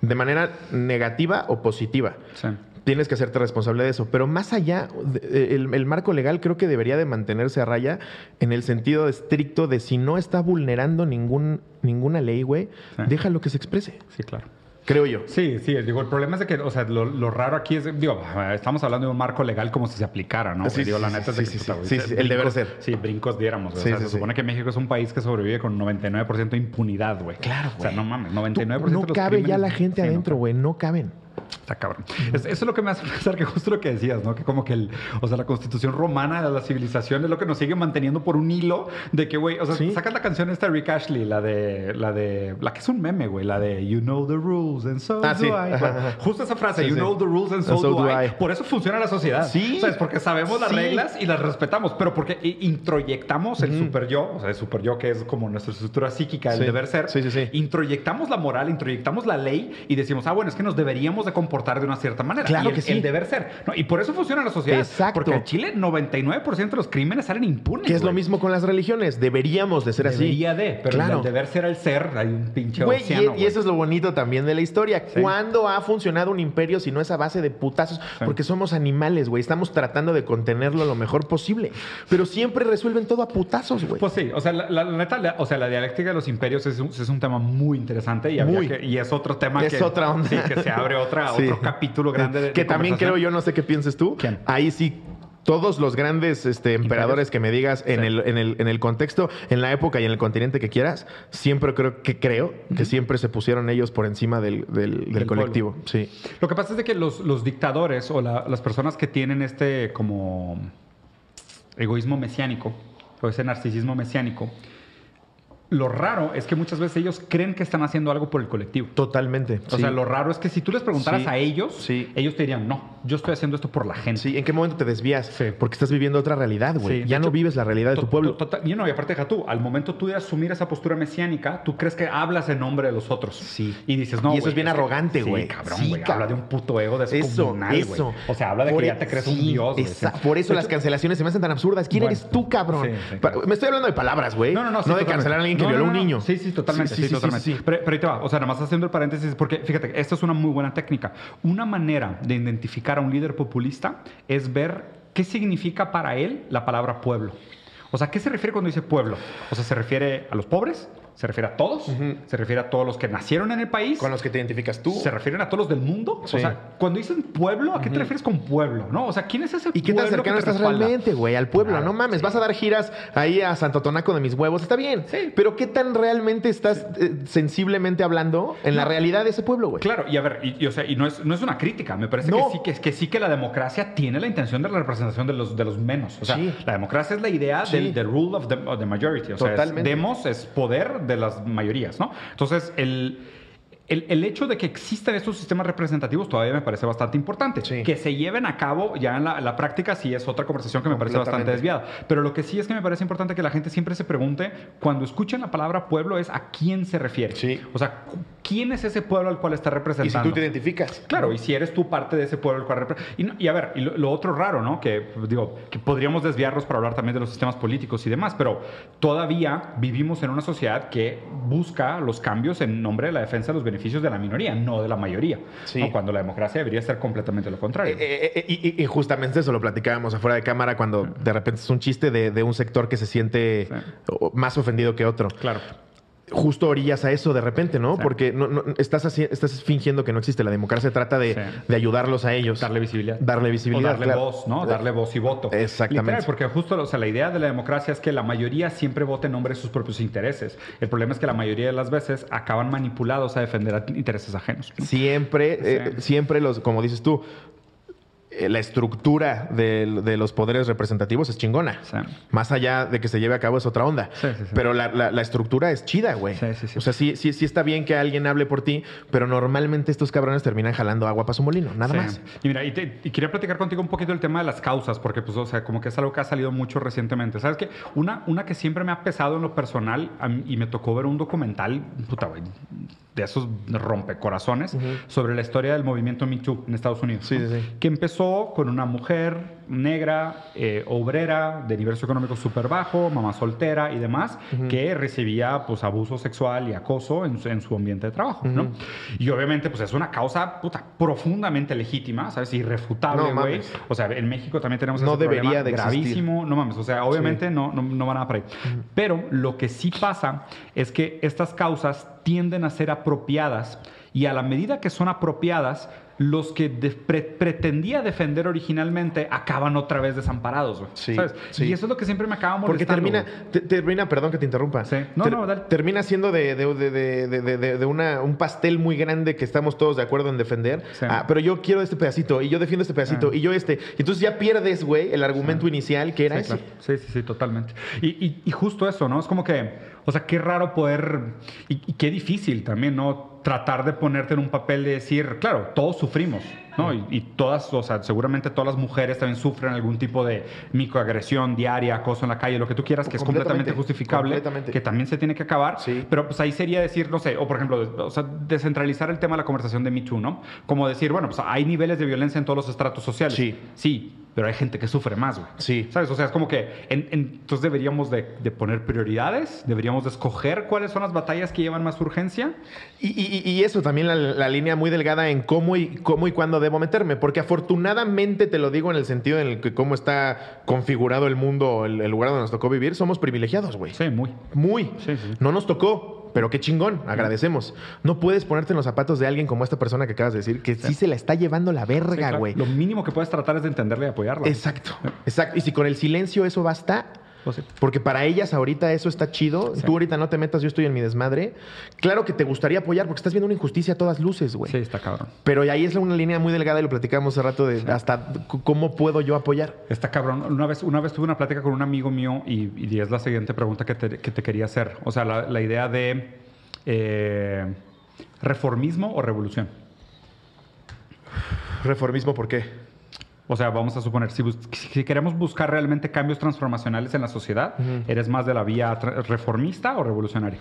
de manera negativa o positiva Sí. Tienes que hacerte responsable de eso. Pero más allá, de- el, el marco legal creo que debería de mantenerse a raya en el sentido estricto de si no está vulnerando ningún, ninguna ley, güey, Sí. déjalo que se exprese. Sí, claro. Creo yo. Sí, sí, digo, el problema es de que, o sea, lo, lo raro aquí es, digo, estamos hablando de un marco legal como si se aplicara, ¿no? Sí, digo, sí, la sí, neta es sí, de que, sí, puta, sí, güey, sí, se- sí, el deber ser. Sí, brincos diéramos, güey. Sí, o sea, se supone que México es un país que sobrevive con 99% de impunidad, güey. Claro, O sea, güey. no mames, Tú- 99% no de los cabe ya la gente adentro, güey, no caben. Está cabrón. Es- eso es lo que me hace pensar que justo lo que decías, ¿no? Que como que el, o sea, la constitución romana de la civilización es lo que nos sigue manteniendo por un hilo de que, güey, o sea, Sí. sacas la canción esta de Rick Ashley, la de, la de, la que es un meme, güey, la de You know the rules and so Ah, do sí. I. Bueno, justo esa frase, Sí, You know the rules and so, And so do, do I. I. Por eso funciona la sociedad. Sí. ¿Sabes? Porque sabemos las reglas y las respetamos, pero porque introyectamos el super yo, o sea, el super yo que es como nuestra estructura psíquica, el deber ser. Sí, sí, sí. Introyectamos la moral, introyectamos la ley y decimos, ah, bueno, es que nos deberíamos de comportar de una cierta manera. Claro Y el, que sí. El deber ser. ¿no? Y por eso funciona la sociedad. Exacto. Porque en Chile 99% de los crímenes salen impunes. Que es lo mismo con las religiones. Deberíamos de ser así. Debería de, pero Claro. el deber ser el ser, hay un pinche Güey, y- y, eso es lo bonito también de la historia. Sí. ¿Cuándo ha funcionado un imperio si no es a base de putazos? Sí. Porque somos animales, güey. Estamos tratando de contenerlo lo mejor posible. Pero siempre resuelven todo a putazos, güey. Pues sí, o sea, la, neta, la- o sea, la dialéctica de los imperios es un, es un tema muy interesante y, Muy. que- y es otro tema Es que, otra onda. Sí, que se abre otra, Sí. otro capítulo grande de Que de también creo yo, no sé qué pienses tú. ¿Quién? Ahí sí. Todos los grandes este, emperadores que me digas en, Sí. el, en, el, en el contexto, en la época y en el continente que quieras, siempre creo que creo que siempre se pusieron ellos por encima del, del- colectivo. Sí. Lo que pasa es de que los, los dictadores o la- las personas que tienen este como egoísmo mesiánico o ese narcisismo mesiánico, lo raro es que muchas veces ellos creen que están haciendo algo por el colectivo. Totalmente. O sí. sea, lo raro es que si tú les preguntaras Sí. a ellos, Sí. ellos te dirían, no, yo estoy haciendo esto por la gente. Sí, ¿en qué momento te desvías? Sí. Porque estás viviendo otra realidad, güey. De ya no vives la realidad de tu pueblo. y no, y aparte deja tú, al momento tú de asumir esa postura mesiánica, tú crees que hablas en nombre de los otros. Sí. Y dices, no. Y eso güey, es bien arrogante, sí, güey. cabrón, Sí, güey. cabrón. Habla de un puto ego Eso, descomunal, güey. eso. O sea, habla de Por que e- ya te crees un dios, güey. Por eso De las cancelaciones se me hacen tan absurdas. ¿Quién eres tú, cabrón? Me estoy hablando de palabras, güey. No, no, no. No de cancelar a alguien que No, violó a un niño. Sí, sí, totalmente. Sí, sí, sí. Pero, pero ahí te va. O sea, nada más haciendo el paréntesis, porque fíjate, esta es una muy buena técnica. Una manera de identificar a un líder populista es ver qué significa para él la palabra pueblo. O sea, ¿qué se refiere cuando dice pueblo? O sea, ¿se refiere a los pobres? ¿Se refiere a todos? ¿Se refiere a todos los que nacieron en el país? Con los que te identificas tú. ¿Se refieren a todos los del mundo? Sí. O sea, cuando dicen pueblo, ¿a qué te refieres con pueblo? ¿no? O sea, ¿quién es ese ¿Y qué pueblo tan cercano que te estás respalda? realmente, güey? Al pueblo, Claro, no mames. sí. Vas a dar giras ahí a Santo Tonaco de mis huevos. Está bien. Sí. Pero ¿qué tan realmente estás eh, sensiblemente hablando en la realidad de ese pueblo, güey? Claro, y a ver, y, y, o sea, y no es, no es una crítica, me parece No. que, sí, que, que sí que la democracia tiene la intención de la representación de los, de los menos. O sea, Sí. la democracia es la idea del, del rule of the, of the majority. O sea, es Totalmente. demos es poder de las mayorías, ¿no? Entonces, el, el, el hecho de que existan estos sistemas representativos todavía me parece bastante importante. Sí. Que se lleven a cabo ya en la, la práctica sí es otra conversación que me parece bastante desviada. Pero lo que sí es que me parece importante que la gente siempre se pregunte, cuando escuchen la palabra pueblo, es a quién se refiere. Sí. O sea, quién es ese pueblo al cual está Y si representando. tú te identificas. Claro, y si eres tú parte de ese pueblo al cual repre- y, y a ver, y lo, lo otro raro, ¿no? Que pues, digo, que podríamos desviarnos para hablar también de los sistemas políticos y demás, pero todavía vivimos en una sociedad que busca los cambios en nombre de la defensa de los beneficios de la minoría, no de la mayoría. Sí. ¿no? Cuando la democracia debería ser completamente lo contrario. Eh, eh, eh, y, y justamente eso lo platicábamos afuera de cámara cuando de repente es un chiste de, de un sector que se siente Sí. más ofendido que otro. claro. Justo orillas a eso de repente, ¿no? Sí. Porque no, no- estás, estás fingiendo que no existe. La democracia trata de, Sí. de ayudarlos a ellos. Darle visibilidad. Darle visibilidad. O darle claro. voz, ¿no? Darle voz y voto. Exactamente. Literal, porque justo, o sea, la idea de la democracia es que la mayoría siempre vote en nombre de sus propios intereses. El problema es que la mayoría de las veces acaban manipulados a defender intereses ajenos. ¿no? Siempre, eh, siempre los, como dices tú, la estructura del- de, los poderes representativos es chingona. Sí. Más allá de que se lleve a cabo es otra onda. Sí, sí, sí. Pero la, la- la estructura es chida, güey. Sí, sí, sí. O sea, sí, sí, sí está bien que alguien hable por ti, pero normalmente estos cabrones terminan jalando agua para su molino, nada más. Y mira, y, te- y quería platicar contigo un poquito del tema de las causas, porque, pues, o sea, como que es algo que ha salido mucho recientemente. ¿Sabes qué? Una, una que siempre me ha pesado en lo personal mí- y me tocó ver un documental, puta, güey, de esos rompecorazones, sobre la historia del movimiento Me Too en Estados Unidos. Sí, ¿no? sí, sí. Que empezó con una mujer negra, eh, obrera, de nivel socioeconómico súper bajo, mamá soltera y demás, que recibía, pues, abuso sexual y acoso en su, en su ambiente de trabajo, ¿no? Y obviamente, pues, es una causa, puta, profundamente legítima, ¿sabes? Irrefutable, No güey. mames. o sea, en México también tenemos No ese problema debería de existir. gravísimo. No mames, o sea, obviamente no, no, no va nada por ahí. Pero lo que sí pasa es que estas causas tienden a ser apropiadas y a la medida que son apropiadas, los que de- pre- pretendía defender originalmente acaban otra vez desamparados, güey. Sí, ¿sabes? sí. Y eso es lo que siempre me acaba Porque molestando. termina, güey. te- termina, perdón que te interrumpa. Sí. No, no, dale. Termina siendo de, de, de- de- de- de- de una, un pastel muy grande que estamos todos de acuerdo en defender. Sí. Ah, pero yo quiero este pedacito y yo defiendo este pedacito Ah. y yo este. Entonces ya pierdes, güey, el argumento inicial que era Sí, ese. claro. sí, sí, sí, totalmente. Y, y- y justo eso, ¿no? Es como que, o sea, qué raro poder, y, y qué difícil también, ¿no? Tratar de ponerte en un papel de decir, claro, todos sufrimos, ¿no? Y, y todas, o sea, seguramente todas las mujeres también sufren algún tipo de microagresión diaria, acoso en la calle, lo que tú quieras, que es Completamente, completamente justificable, completamente. que también se tiene que acabar. Sí. Pero pues ahí sería decir, no sé, o por ejemplo, o sea, descentralizar el tema de la conversación de Me Too, ¿no? Como decir, bueno, pues hay niveles de violencia en todos los estratos sociales. Sí. Sí, pero hay gente que sufre más, güey. Sí. ¿Sabes? O sea, es como que en- en- entonces deberíamos de, de poner prioridades, deberíamos de escoger cuáles son las batallas que llevan más urgencia. Y, y- y eso también la, la línea muy delgada en cómo y cómo y cuándo debo meterme, porque afortunadamente te lo digo en el sentido en el que cómo está configurado el mundo, el, el lugar donde nos tocó vivir, somos privilegiados, güey. Sí, muy. Muy. Sí, sí. No nos tocó, pero qué chingón, agradecemos. No puedes ponerte en los zapatos de alguien como esta persona que acabas de decir, que sí, se la está llevando la Sí, verga, claro. güey. Lo mínimo que puedes tratar es de entenderla y apoyarla. Exacto, exacto. Y si con el silencio eso basta. Porque para ellas ahorita eso está chido, Sí. tú ahorita no te metas, yo estoy en mi desmadre. Claro que te gustaría apoyar porque estás viendo una injusticia a todas luces, güey. Sí, está cabrón. Pero ahí es una línea muy delgada y lo platicamos hace rato de hasta cómo puedo yo apoyar. Está cabrón. Una vez, una vez tuve una plática con un amigo mío y, y es la siguiente pregunta que te, que te quería hacer. O sea, la, la idea de eh, reformismo o revolución. Reformismo, ¿por qué? O sea, vamos a suponer, si, queremos buscar realmente cambios transformacionales en la sociedad, ¿eres más de la vía reformista o revolucionaria?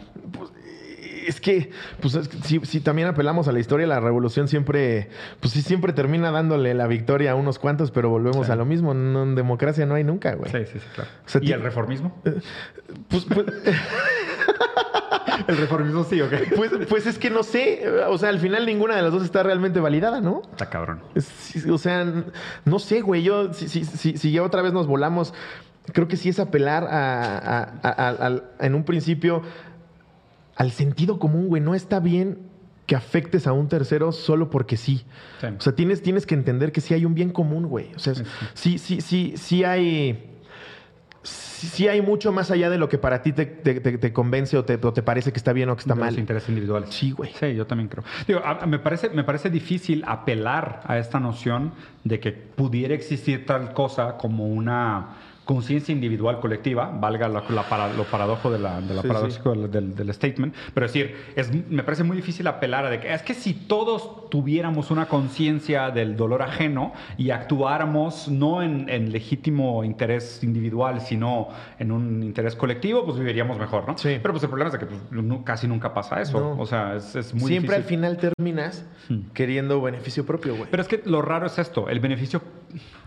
Es que, pues, es que si, si también apelamos a la historia, la revolución siempre, pues sí, siempre termina dándole la victoria a unos cuantos, pero volvemos a lo mismo. No, en democracia no hay nunca, güey. Sí, sí, sí, claro. O sea, ¿Y el reformismo? Pues, pues, El reformismo sí, ok. pues, pues es que no sé. O sea, al final ninguna de las dos está realmente validada, ¿no? Está cabrón. Es- o sea, no sé, güey. Yo, si, si, si, si ya otra vez nos volamos, creo que sí es apelar a, a- a- a- al- en un principio al sentido común, güey. No está bien que afectes a un tercero solo porque sí. Sí. O sea, tienes, tienes que entender que sí hay un bien común, güey. O sea, sí, sí, sí, sí hay. Sí hay mucho más allá de lo que para ti te, te- te- te convence o te, o te parece que está bien o que está De los mal. intereses individuales. Sí, güey. Sí, yo también creo. Digo, a- a- me, parece, me parece difícil apelar a esta noción de que pudiera existir tal cosa como una conciencia individual colectiva, valga la, la para- lo paradojo de la, de la Sí, paradójico Del, del- del statement, pero es decir, es, me parece muy difícil apelar a de que es que si todos tuviéramos una conciencia del dolor ajeno y actuáramos no en, en legítimo interés individual, sino en un interés colectivo, pues viviríamos mejor, ¿no? Sí. Pero pues el problema es que pues, nu- casi nunca pasa eso. No. O sea, es, es muy Siempre al difícil. final terminas Hmm. queriendo beneficio propio, güey. Pero es que lo raro es esto, el beneficio,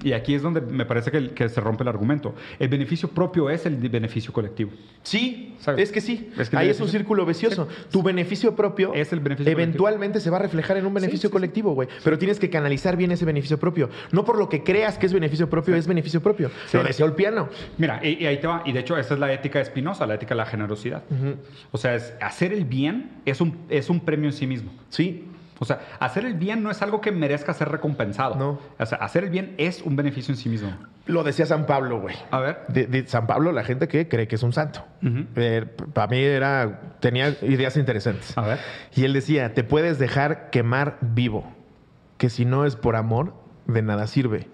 y aquí es donde me parece que, que se rompe el argumento, el beneficio propio es el beneficio colectivo. Sí, ¿Sabes? es que sí. Es que Ahí es un círculo vicioso. Tu beneficio propio Es el beneficio eventualmente se va a reflejar en un beneficio Sí, colectivo, güey. Pero tienes que canalizar bien ese beneficio propio. No por lo que creas que es beneficio propio, es beneficio propio. Lo decía el piano. Mira, y, y ahí te va, y de hecho esa es la ética de Spinoza, la ética de la generosidad. O sea, es, hacer el bien es un, es un premio en sí mismo. Sí. O sea, hacer el bien no es algo que merezca ser recompensado. No. O sea, hacer el bien es un beneficio en sí mismo. Lo decía San Pablo, güey. A ver. De, de San Pablo, la gente que cree que es un santo. Ujú. para mí era. tenía ideas interesantes. A ver. Y él decía: te puedes dejar quemar vivo, que si no es por amor, de nada sirve.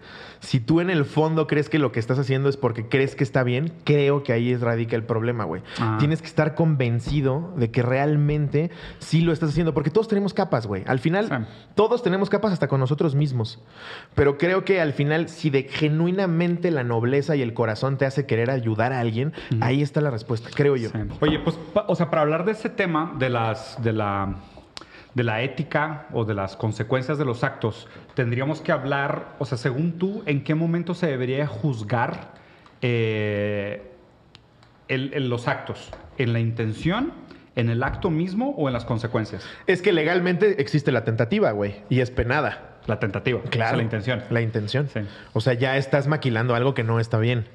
Si tú en el fondo crees que lo que estás haciendo es porque crees que está bien, creo que ahí es radica el problema, güey. Ah. Tienes que estar convencido de que realmente sí lo estás haciendo, porque todos tenemos capas, güey. Al final, Sí. todos tenemos capas hasta con nosotros mismos. Pero creo que al final, si de genuinamente la nobleza y el corazón te hace querer ayudar a alguien, ahí está la respuesta, creo yo. Sí. Oye, pues, o sea, para hablar de ese tema de las de la de la ética o de las consecuencias de los actos, tendríamos que hablar, o sea, según tú, ¿en qué momento se debería juzgar eh, el- el- los actos? ¿En la intención, en el acto mismo o en las consecuencias? Es que legalmente existe la tentativa, güey, y es penada. La tentativa, o Claro. sea, la intención. La intención. Sí. O sea, ya estás maquilando algo que no está bien.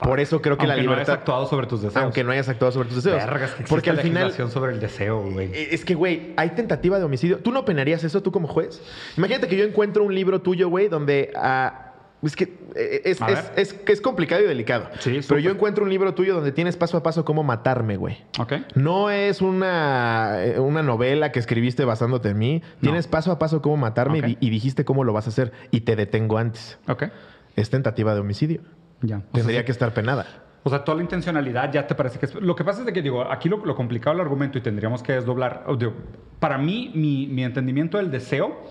Por eso creo que Aunque la no hayas libertad. actuado sobre tus deseos. aunque no hayas actuado sobre tus deseos. Vergas, que existe Porque al final. sobre el deseo, güey. Eh, Es que, güey, hay tentativa de homicidio. ¿Tú no penarías eso tú como juez? Imagínate que yo encuentro un libro tuyo, güey, donde... ah, es que eh, es, A es, ver. es- es complicado y delicado. Sí, Pero yo encuentro un libro tuyo donde tienes paso a paso cómo matarme, güey. No es una, eh, una novela que escribiste basándote en mí. Tienes paso a paso cómo matarme y dijiste cómo lo vas a hacer y te detengo antes. ¿Ok? Es tentativa de homicidio. Ya. O sea, Tendría sí. que estar penada. O sea, toda la intencionalidad ya te parece que es... Lo que pasa es de que, digo, aquí lo, lo complicado del argumento y tendríamos que desdoblar... digo, para mí, mi, mi entendimiento del deseo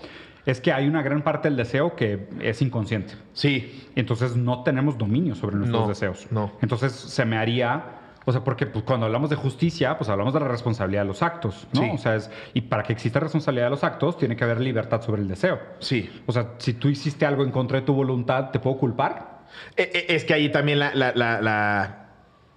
es que hay una gran parte del deseo que es inconsciente. Sí. Entonces no tenemos dominio sobre nuestros No, deseos. no. Entonces se me haría... O sea, porque pues, cuando hablamos de justicia, pues hablamos de la responsabilidad de los actos, ¿no? Sí. O sea, es, y para que exista responsabilidad de los actos, tiene que haber libertad sobre el deseo. Sí. O sea, si tú hiciste algo en contra de tu voluntad, ¿te puedo culpar? Eh, eh, Es que ahí también la, la-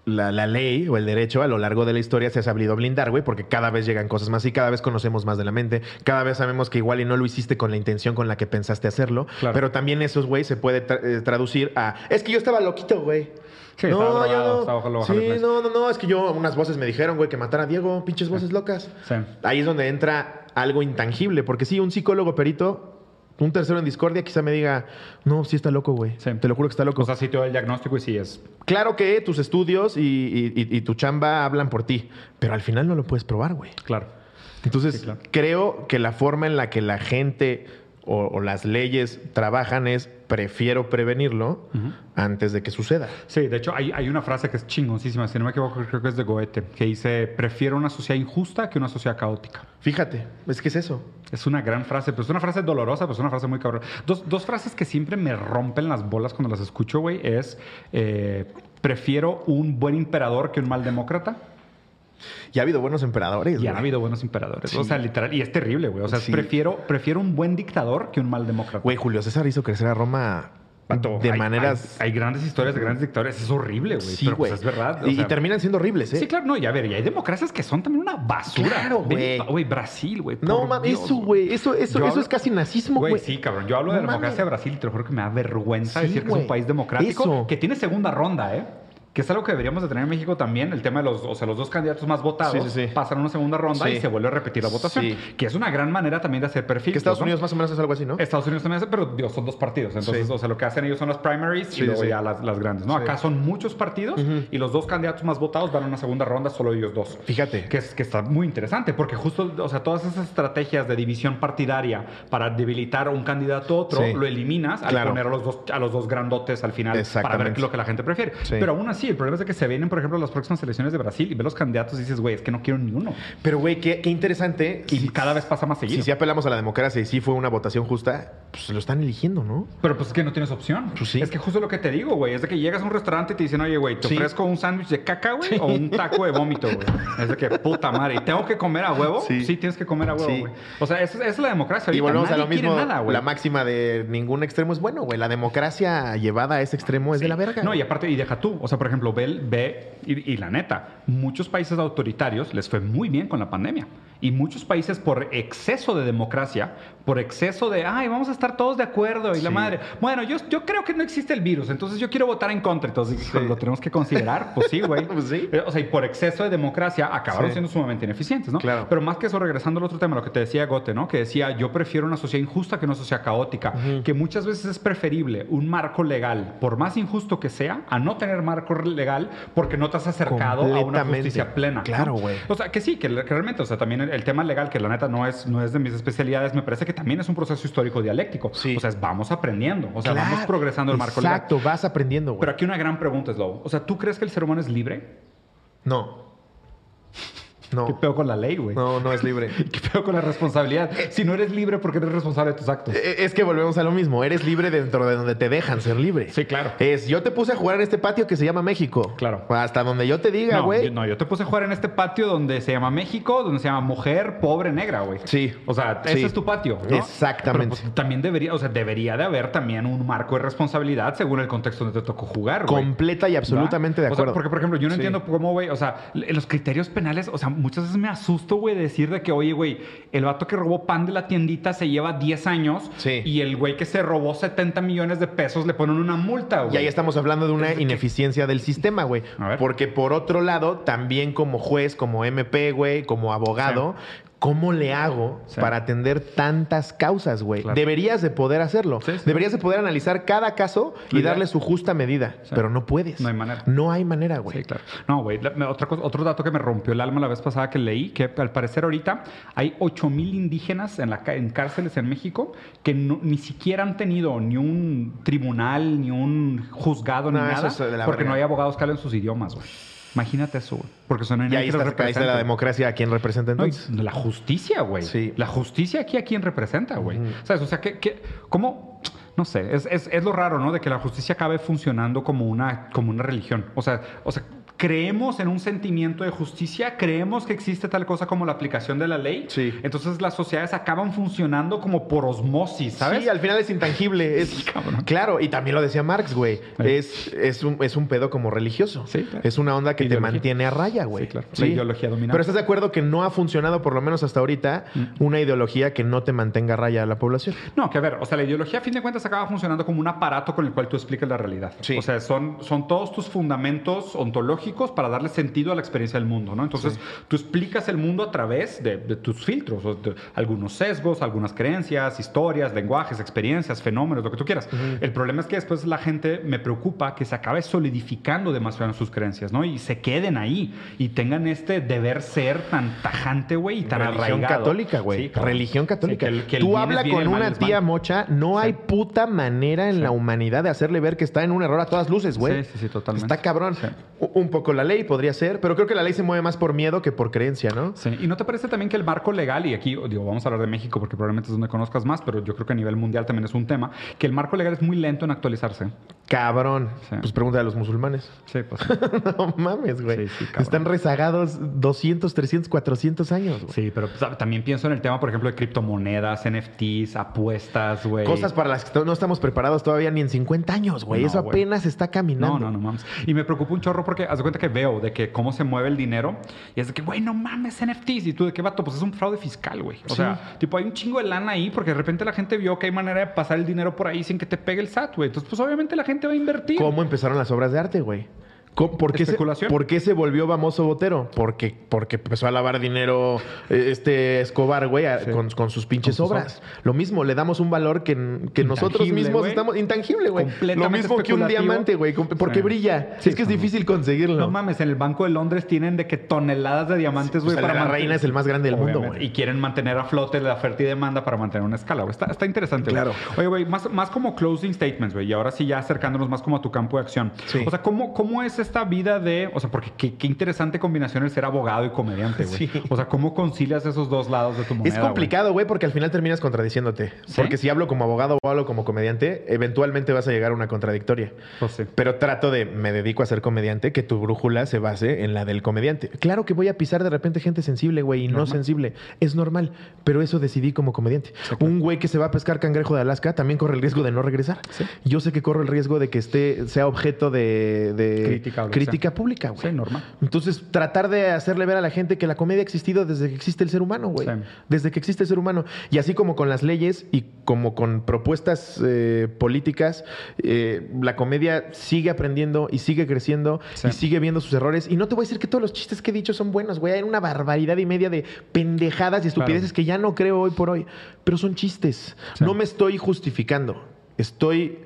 la- ley o el derecho a lo largo de la historia se ha sabido blindar, güey, porque cada vez llegan cosas más y cada vez conocemos más de la mente, cada vez sabemos que igual y no lo hiciste con la intención con la que pensaste hacerlo, Claro. pero también esos, güey, se puede tra- eh, traducir a, es que yo estaba loquito, güey. Sí, estaba no, drogado, yo estaba bajo no. Sí, no, no, no, es que yo, unas voces me dijeron, güey, que matara a Diego, pinches voces locas. Sí. Ahí es donde entra algo intangible, porque sí, un psicólogo perito, un tercero en discordia, quizá me diga, no, sí está loco, güey. Sí. Te lo juro que está loco. O sea, sí te doy el diagnóstico y sí es... Claro que tus estudios y, y- y- y tu chamba hablan por ti, pero al final no lo puedes probar, güey. Claro. Entonces, Sí, claro. creo que la forma en la que la gente o, o las leyes trabajan es prefiero prevenirlo antes de que suceda. Sí, de hecho hay, hay una frase que es chingoncísima, si no me equivoco creo que es de Goethe, que dice, prefiero una sociedad injusta que una sociedad caótica. Fíjate, es que es eso. Es una gran frase, pero es una frase dolorosa, pero es una frase muy cabrón. Dos, dos frases que siempre me rompen las bolas cuando las escucho, güey, es, eh, prefiero un buen emperador que un mal demócrata. Ya ha habido buenos emperadores. Y güey. habido buenos emperadores. Sí. O sea, literal, y es terrible, güey. O sea, Sí. prefiero, prefiero un buen dictador que un mal demócrata. Güey, Julio César hizo crecer a Roma de hay- maneras... Hay, hay grandes historias de grandes dictadores. Es horrible, güey. sí, pero pues es verdad. Y, y terminan siendo horribles, ¿eh? Sí, claro, no, y a ver, y hay democracias que son también una basura. Claro, güey. Güey, Brasil, güey. No, mames, eso, güey. Eso, eso, eso es casi nazismo, güey. Sí, cabrón. Yo hablo de No democracia de. Brasil y te lo juro que me da vergüenza Sí, decir que es un país democrático Eso. que tiene segunda ronda, ¿eh? Que es algo que deberíamos de tener en México también, el tema de los, o sea, los dos candidatos más votados Sí, sí, sí. pasan una segunda ronda y se vuelve a repetir la votación, que es una gran manera también de hacer perfil. Que Estados Unidos más o menos es algo así, ¿no? Estados Unidos también hace, pero son dos partidos. Entonces, o sea, lo que hacen ellos son las primaries y luego ya las, las grandes, ¿no? Acá son muchos partidos y los dos candidatos más votados van a una segunda ronda, solo ellos dos. Fíjate. Que, es, que está muy interesante, porque justo, o sea, todas esas estrategias de división partidaria para debilitar a un candidato a otro, lo eliminas al Claro. poner a los, dos, a los dos grandotes al final para ver lo que la gente prefiere. Pero aún así, el problema es de que se vienen, por ejemplo, las próximas elecciones de Brasil y ves los candidatos y dices, güey, es que no quiero ni uno. Pero, güey, qué, qué interesante. Y Si- cada vez pasa más seguido. Si sí apelamos a la democracia y sí fue una votación justa, pues lo están eligiendo, ¿no? Pero pues es que no tienes opción. Pues sí. Es que justo lo que te digo, güey, es de que llegas a un restaurante y te dicen, oye, güey, te Sí. ofrezco un sándwich de caca, güey, o un taco de vómito, güey. Es de que, puta madre, ¿y tengo que comer a huevo? Sí. Sí, tienes que comer a huevo, Sí. güey. O sea, esa, es la democracia. Y volvemos a lo mismo. nada, güey. la máxima de ningún extremo es bueno, güey. La democracia llevada a ese extremo es de la verga. No, y aparte, y deja tú. O sea, por ejemplo, ve, ve y, y la neta, muchos países autoritarios les fue muy bien con la pandemia. Y muchos países por exceso de democracia, por exceso de, ay, vamos a estar todos de acuerdo y la madre. Bueno, yo, yo creo que no existe el virus, entonces yo quiero votar en contra. Entonces, Sí. lo tenemos que considerar. Pues sí, güey. Pues sí. Eh, O sea, y por exceso de democracia acabaron Sí. siendo sumamente ineficientes, ¿no? Claro. Pero más que eso, regresando al otro tema, lo que te decía Gote, ¿no? Que decía, yo prefiero una sociedad injusta que una sociedad caótica. Que muchas veces es preferible un marco legal, por más injusto que sea, a no tener marco legal porque no te has acercado a una justicia plena. Claro, güey. O sea, que sí, que, que realmente, o sea, también el, el tema legal, que la neta no es, no es de mis especialidades, me parece que también es un proceso histórico dialéctico. Sí. O sea, es vamos aprendiendo, o sea, Claro. vamos progresando el marco legal. Exacto, vas aprendiendo, güey. Pero aquí una gran pregunta es, Lobo. O sea, ¿tú crees que el ser humano es libre? No. No. ¿Qué peor con la ley, güey? No, no es libre. ¿Qué peor con la responsabilidad? Si no eres libre, ¿por qué eres responsable de tus actos? Eh, Es que volvemos a lo mismo. Eres libre dentro de donde te dejan ser libre. Sí, claro. Es, yo te puse a jugar en este patio que se llama México. Claro. Hasta donde yo te diga, No, güey. yo, no, yo te puse a jugar en este patio donde se llama México, donde se llama mujer, pobre, negra, güey. Sí. O sea, Sí. ese es tu patio, ¿no? Exactamente. Pero, pues, también debería, o sea, debería de haber también un marco de responsabilidad según el contexto donde te tocó jugar, güey. Completa y absolutamente ¿Va? de O sea, acuerdo. porque, por ejemplo, yo no Sí. entiendo cómo, güey, o sea, los criterios penales, o sea, muchas veces me asusto, güey, de decir de que, oye, güey, el vato que robó pan de la tiendita se lleva 10 años Sí. y el güey que se robó 70 millones de pesos le ponen una multa, güey. Y ahí estamos hablando de una ineficiencia del sistema, güey. Porque por otro lado, también como juez, como MP, güey, como abogado, ¿cómo le hago Sí. para atender tantas causas, güey? Claro. Deberías de poder hacerlo. Sí, sí. Deberías de poder analizar cada caso y darle su justa medida. Pero no puedes. No hay manera. No hay manera, güey. Sí, claro. No, güey. otro dato que me rompió el alma la vez pasada que leí, que al parecer ahorita hay 8 mil indígenas en, la, en cárceles en México que no- ni siquiera han tenido ni un tribunal, ni un juzgado, ni No, nada, porque no hay abogados que hablen sus idiomas, güey. Imagínate eso, güey. Porque son Y ahí está, ahí está la democracia a quien representa no, entonces. la justicia, güey. Sí. La justicia aquí a quién representa, güey. Ujú. ¿Sabes? O sea, que, que- ¿cómo? No sé, es, es- es lo raro, ¿no? De que la justicia acabe funcionando como una, como una religión. O sea, o sea, creemos en un sentimiento de justicia, creemos que existe tal cosa como la aplicación de la ley. Sí. Entonces las sociedades acaban funcionando como por osmosis, ¿sabes? Sí, al final es intangible. Es, cabrón. claro, y también lo decía Marx, güey. Es, es, un, es un pedo como religioso. Sí, claro. Es una onda que te mantiene a raya, güey. Sí, claro. La ideología dominante. Pero estás de acuerdo que no ha funcionado, por lo menos hasta ahorita, Mm. una ideología que no te mantenga a raya a la población. No, que a ver, o sea, la ideología a fin de cuentas acaba funcionando como un aparato con el cual tú explicas la realidad. Sí. O sea, son, son todos tus fundamentos ontológicos para darle sentido a la experiencia del mundo, ¿no? Entonces, tú explicas el mundo a través de, de tus filtros, o de algunos sesgos, algunas creencias, historias, lenguajes, experiencias, fenómenos, lo que tú quieras. El problema es que después la gente me preocupa que se acabe solidificando demasiado en sus creencias, ¿no? Y se queden ahí y tengan este deber ser tan tajante, güey, y tan Religión arraigado. católica, güey. Sí, claro. Religión católica. Sí, el- que el Tú habla con una tía mocha, no Sí. hay puta manera en Sí. la humanidad de hacerle ver que está en un error a todas luces, güey. Sí, sí, sí, totalmente. Está cabrón. Sí. Un poco la ley podría ser, pero creo que la ley se mueve más por miedo que por creencia, ¿no? Sí, y no te parece también que el marco legal, y aquí digo, vamos a hablar de México porque probablemente es donde conozcas más, pero yo creo que a nivel mundial también es un tema, que el marco legal es muy lento en actualizarse. Cabrón. Sí. Pues pregunta a los musulmanes. Sí, pues. no mames, güey. Sí. Están rezagados 200, 300, 400 años, güey. Sí, pero pues, también pienso en el tema, por ejemplo, de criptomonedas, NFTs, apuestas, güey. Cosas para las que no estamos preparados todavía ni en 50 años, güey. No, Eso güey. apenas está caminando. No, no, no mames. Y me preocupa un chorro porque haz cuenta que veo de que cómo se mueve el dinero y es de que, güey, no mames, NFTs. Y tú, ¿de qué vato? Pues es un fraude fiscal, güey. O Sí. sea, tipo, hay un chingo de lana ahí porque de repente la gente vio que hay manera de pasar el dinero por ahí sin que te pegue el SAT, güey. Entonces, pues obviamente la gente va a invertir. ¿Cómo empezaron las obras de arte, güey? ¿Cómo- ¿Por qué, se, por qué se volvió famoso Botero? Porque, porque empezó a lavar dinero eh, este Escobar, güey, Sí. con, con sus pinches Con sus obras. Lo mismo, le damos un valor que, que nosotros mismos estamos... Intangible, güey. Lo mismo que un diamante, güey. Porque Sí. brilla. Sí, es que es difícil conseguirlo. No mames, en el Banco de Londres tienen de que toneladas de diamantes, güey, pues, de la mantener- reina es el más grande del mundo, güey. Y quieren mantener a flote la oferta y demanda para mantener una escala, güey. Está, está interesante, güey. Claro. Oye, güey, más, más como closing statements, güey. Y ahora sí ya acercándonos más como a tu campo de acción. Sí. O sea, ¿cómo, ¿cómo es esta vida de... O sea, porque qué, qué interesante combinación el ser abogado y comediante, güey. Sí. O sea, ¿cómo concilias esos dos lados de tu moneda, Es complicado, güey, porque al final terminas contradiciéndote. ¿Sí? Porque si hablo como abogado o hablo como comediante, eventualmente vas a llegar a una contradictoria. Pues sí. Pero trato de, me dedico a ser comediante, que tu brújula se base en la del comediante. Claro que voy a pisar de repente gente sensible, güey, y no sensible. Es normal, pero eso decidí como comediante. Un güey que se va a pescar cangrejo de Alaska también corre el riesgo de no regresar. Yo sé que corro el riesgo de que esté, sea objeto de, de Crítica o lo que crítica sea. pública, güey. Sí, normal. Entonces, tratar de hacerle ver a la gente que la comedia ha existido desde que existe el ser humano, güey. Sí. Desde que existe el ser humano. Y así como con las leyes y como con propuestas eh, políticas, eh, la comedia sigue aprendiendo y sigue creciendo Sí. y sigue viendo sus errores. Y no te voy a decir que todos los chistes que he dicho son buenos, güey. Hay una barbaridad y media de pendejadas y estupideces Claro. que ya no creo hoy por hoy. Pero son chistes. No me estoy justificando. Estoy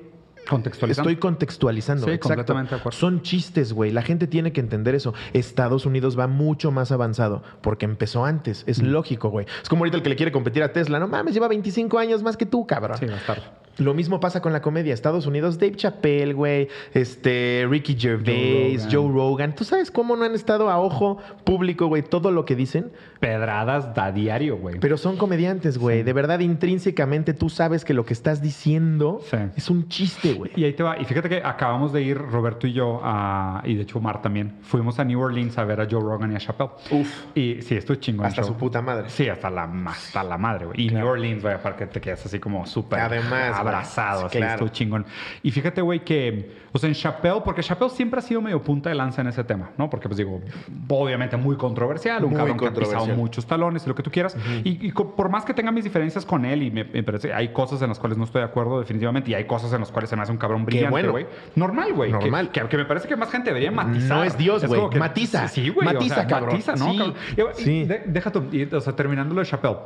Contextualizando. Estoy contextualizando. Sí, exacto. completamente de acuerdo. Son chistes, güey. La gente tiene que entender eso. Estados Unidos va mucho más avanzado porque empezó antes. Mm. Es lógico, güey. Es como ahorita el que le quiere competir a Tesla. No mames, lleva 25 años más que tú, cabrón. Sí, bastardo. Lo mismo pasa con la comedia. Estados Unidos, Dave Chappelle, güey, este, Ricky Gervais, Rogan. Joe Rogan. ¿Tú sabes cómo no han estado a ojo público, güey, todo lo que dicen? Pedradas a diario, güey. Pero son comediantes, güey. De verdad, intrínsecamente tú sabes que lo que estás diciendo Sí. es un chiste, güey. Y ahí te va. Y fíjate que acabamos de ir, Roberto y yo, a- y de hecho Omar también, fuimos a New Orleans a ver a Joe Rogan y a Chappelle. Uf. Y sí, esto es chingón. Hasta show. su puta madre. Sí, hasta la, hasta la madre, güey. Y Claro. New Orleans, güey, para que te quedas así como súper Además. Abrazado, así, Claro. estuvo chingón. Y fíjate, güey, que, o sea, en Chappelle, porque Chappelle siempre ha sido medio punta de lanza en ese tema, ¿no? Porque, pues digo, obviamente muy controversial, un Muy cabrón que ha pisado muchos talones y lo que tú quieras. y, y por más que tenga mis diferencias con él, y me, me parece, hay cosas en las cuales no estoy de acuerdo, definitivamente, y hay cosas en las cuales se me hace un cabrón brillante, bueno. güey. Normal, güey. Normal. Que, que me parece que más gente debería matizar. No es Dios, güey. Matiza. Sí, güey. o Matiza, sea, cabrón. Matiza, ¿no? Sí. cabrón? Y- y Sí. de- deja y, o sea, terminando lo de Chappelle.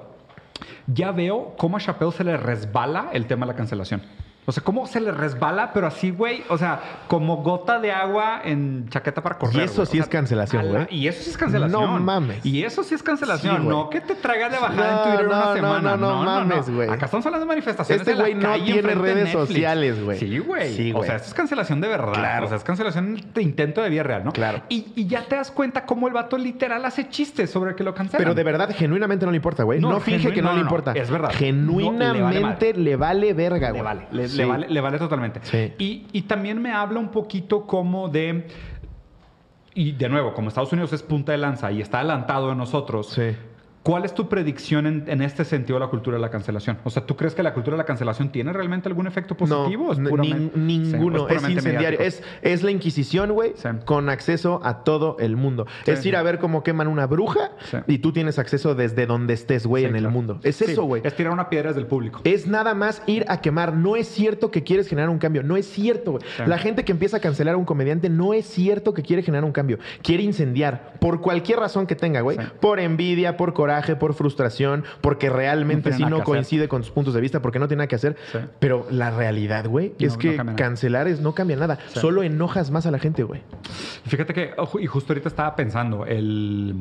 Ya veo cómo a Chappelle se le resbala el tema de la cancelación. O sea, cómo se le resbala, pero así, güey. O sea, como gota de agua en chaqueta para correr. Y eso güey. O sí sea, es cancelación, güey. Y eso sí es cancelación. No mames. Y eso sí es cancelación. Sí, güey. no que te traiga de bajada No, en Twitter no, una no, semana. no, no mames, güey. Acá estamos hablando de manifestaciones. Este güey no calle tiene redes sociales, güey. Sí, güey. Sí, o sea, esto es cancelación de verdad. Claro. O sea, es cancelación de intento de vida real, ¿no? Claro. Y, y ya te das cuenta cómo el vato literal hace chistes sobre que lo cancelan. Pero de verdad, genuinamente no le importa, güey. No, No, finge genuin- que no, no, le no, importa. es verdad. Genuinamente No, le vale verga, Le güey. vale, le, Sí. le vale, le vale totalmente. Sí. Y, y también me habla un poquito como de. Y de nuevo, como Estados Unidos es punta de lanza y está adelantado de nosotros, Sí. ¿Cuál es tu predicción en, en este sentido de la cultura de la cancelación? O sea, ¿tú crees que la cultura de la cancelación tiene realmente algún efecto positivo? No, ¿O es ninguno. Sí, es puramente incendiario. Es, es la Inquisición, güey, Sí. con acceso a todo el mundo. Sí. Es ir a ver cómo queman una bruja y tú tienes acceso desde donde estés, güey, en el mundo. Es eso, güey. Es tirar una piedra desde el público. Es nada más ir a quemar. No es cierto que quieres generar un cambio. No es cierto, güey. La gente que empieza a cancelar a un comediante no es cierto que quiere generar un cambio. Quiere incendiar. Por cualquier razón que tenga, güey. Por envidia, por coraje, por frustración, porque realmente No sí no hacer. coincide con sus puntos de vista, porque no tiene nada que hacer. Sí. Pero la realidad, güey, No, es que cancelar es no cambia nada. Sí. Solo enojas más a la gente, güey. Fíjate que, ojo, y justo ahorita estaba pensando, el...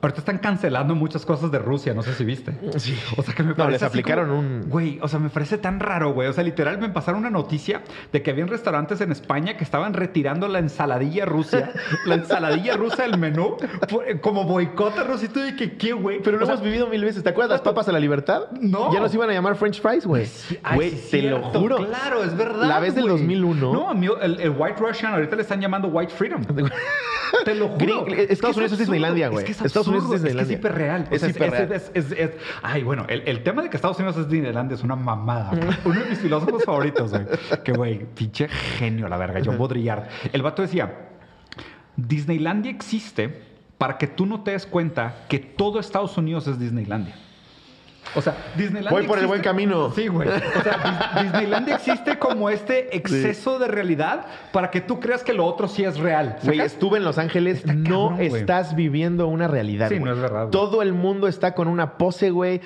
Ahorita están cancelando muchas cosas de Rusia, no sé si viste. Sí. O sea, que me No, parece les así aplicaron como- un- Güey, o sea, me parece tan raro, güey. O sea, literal me pasaron una noticia de que había restaurantes en España que estaban retirando la ensaladilla rusa, la ensaladilla rusa del menú, por- como boicot a Rusia. Y que, ¿qué, güey? Pero lo O sea, hemos vivido mil veces. ¿Te acuerdas las papas a la libertad? No. Ya nos iban a llamar French fries, güey. Güey, sí, te lo juro. Claro, es verdad. La vez del güey. 2001. No, a mí el, el White Russian ahorita le están llamando White Freedom. Te lo juro. Gring- Estados que Unidos es. Disneylandia, güey. Es que es Estados Unidos es Disneylandia. Es que es hiperreal. Es hiperreal. es- es- es- es- Ay, bueno, el, el tema de que Estados Unidos es Disneylandia es una mamada. Uno de mis filósofos favoritos, güey. Que, güey, pinche genio, la verga. John Baudrillard. El vato decía, Disneylandia existe para que tú no te des cuenta que todo Estados Unidos es Disneylandia. O sea, Disneyland. Voy por el buen camino. Sí, güey. O sea, Dis- Disneyland existe como este exceso de realidad para que tú creas que lo otro sí es real. Güey, estuve en Los Ángeles, Está no cabrón, estás viviendo una realidad. Sí, no es verdad. Todo el mundo está con una pose, güey.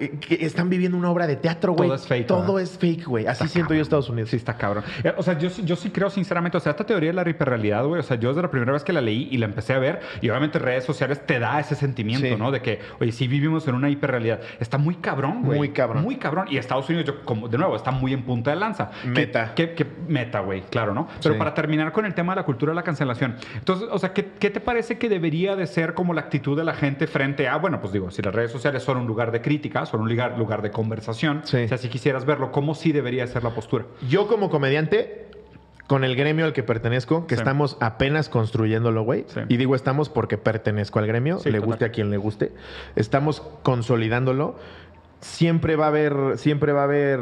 eh, Están viviendo una obra de teatro, güey. Todo es fake, Todo ¿verdad? es fake, güey. Así Está siento yo cabrón. Estados Unidos. Sí, está cabrón. Eh, O sea, yo, sí- yo sí creo sinceramente, o sea, esta teoría de la hiperrealidad, güey, o sea, yo desde la primera vez que la leí y la empecé a ver, y obviamente redes sociales te da ese sentimiento, Sí. ¿no? De que, oye, sí vivimos en una hiperrealidad. Está muy cabrón, güey. Muy cabrón. Muy cabrón. Y Estados Unidos, yo, como, de nuevo, está muy en punta de lanza. ¿Qué- Meta. ¿Qué, qué meta, güey? Claro, ¿no? Pero Sí. para terminar con el tema de la cultura de la cancelación. Entonces, o sea, ¿qué, qué te parece que debería de ser como la actitud de la gente frente a, bueno, pues digo, si las redes sociales son un lugar de crítica, son un lugar, lugar de conversación, Sí. o sea, si quisieras verlo, ¿cómo sí debería ser la postura? Yo como comediante, con el gremio al que pertenezco, que Sí. estamos apenas construyéndolo, güey. Sí. Y digo estamos porque pertenezco al gremio, Sí, le total. guste a quien le guste. Estamos consolidándolo. Siempre va a haber, siempre va a haber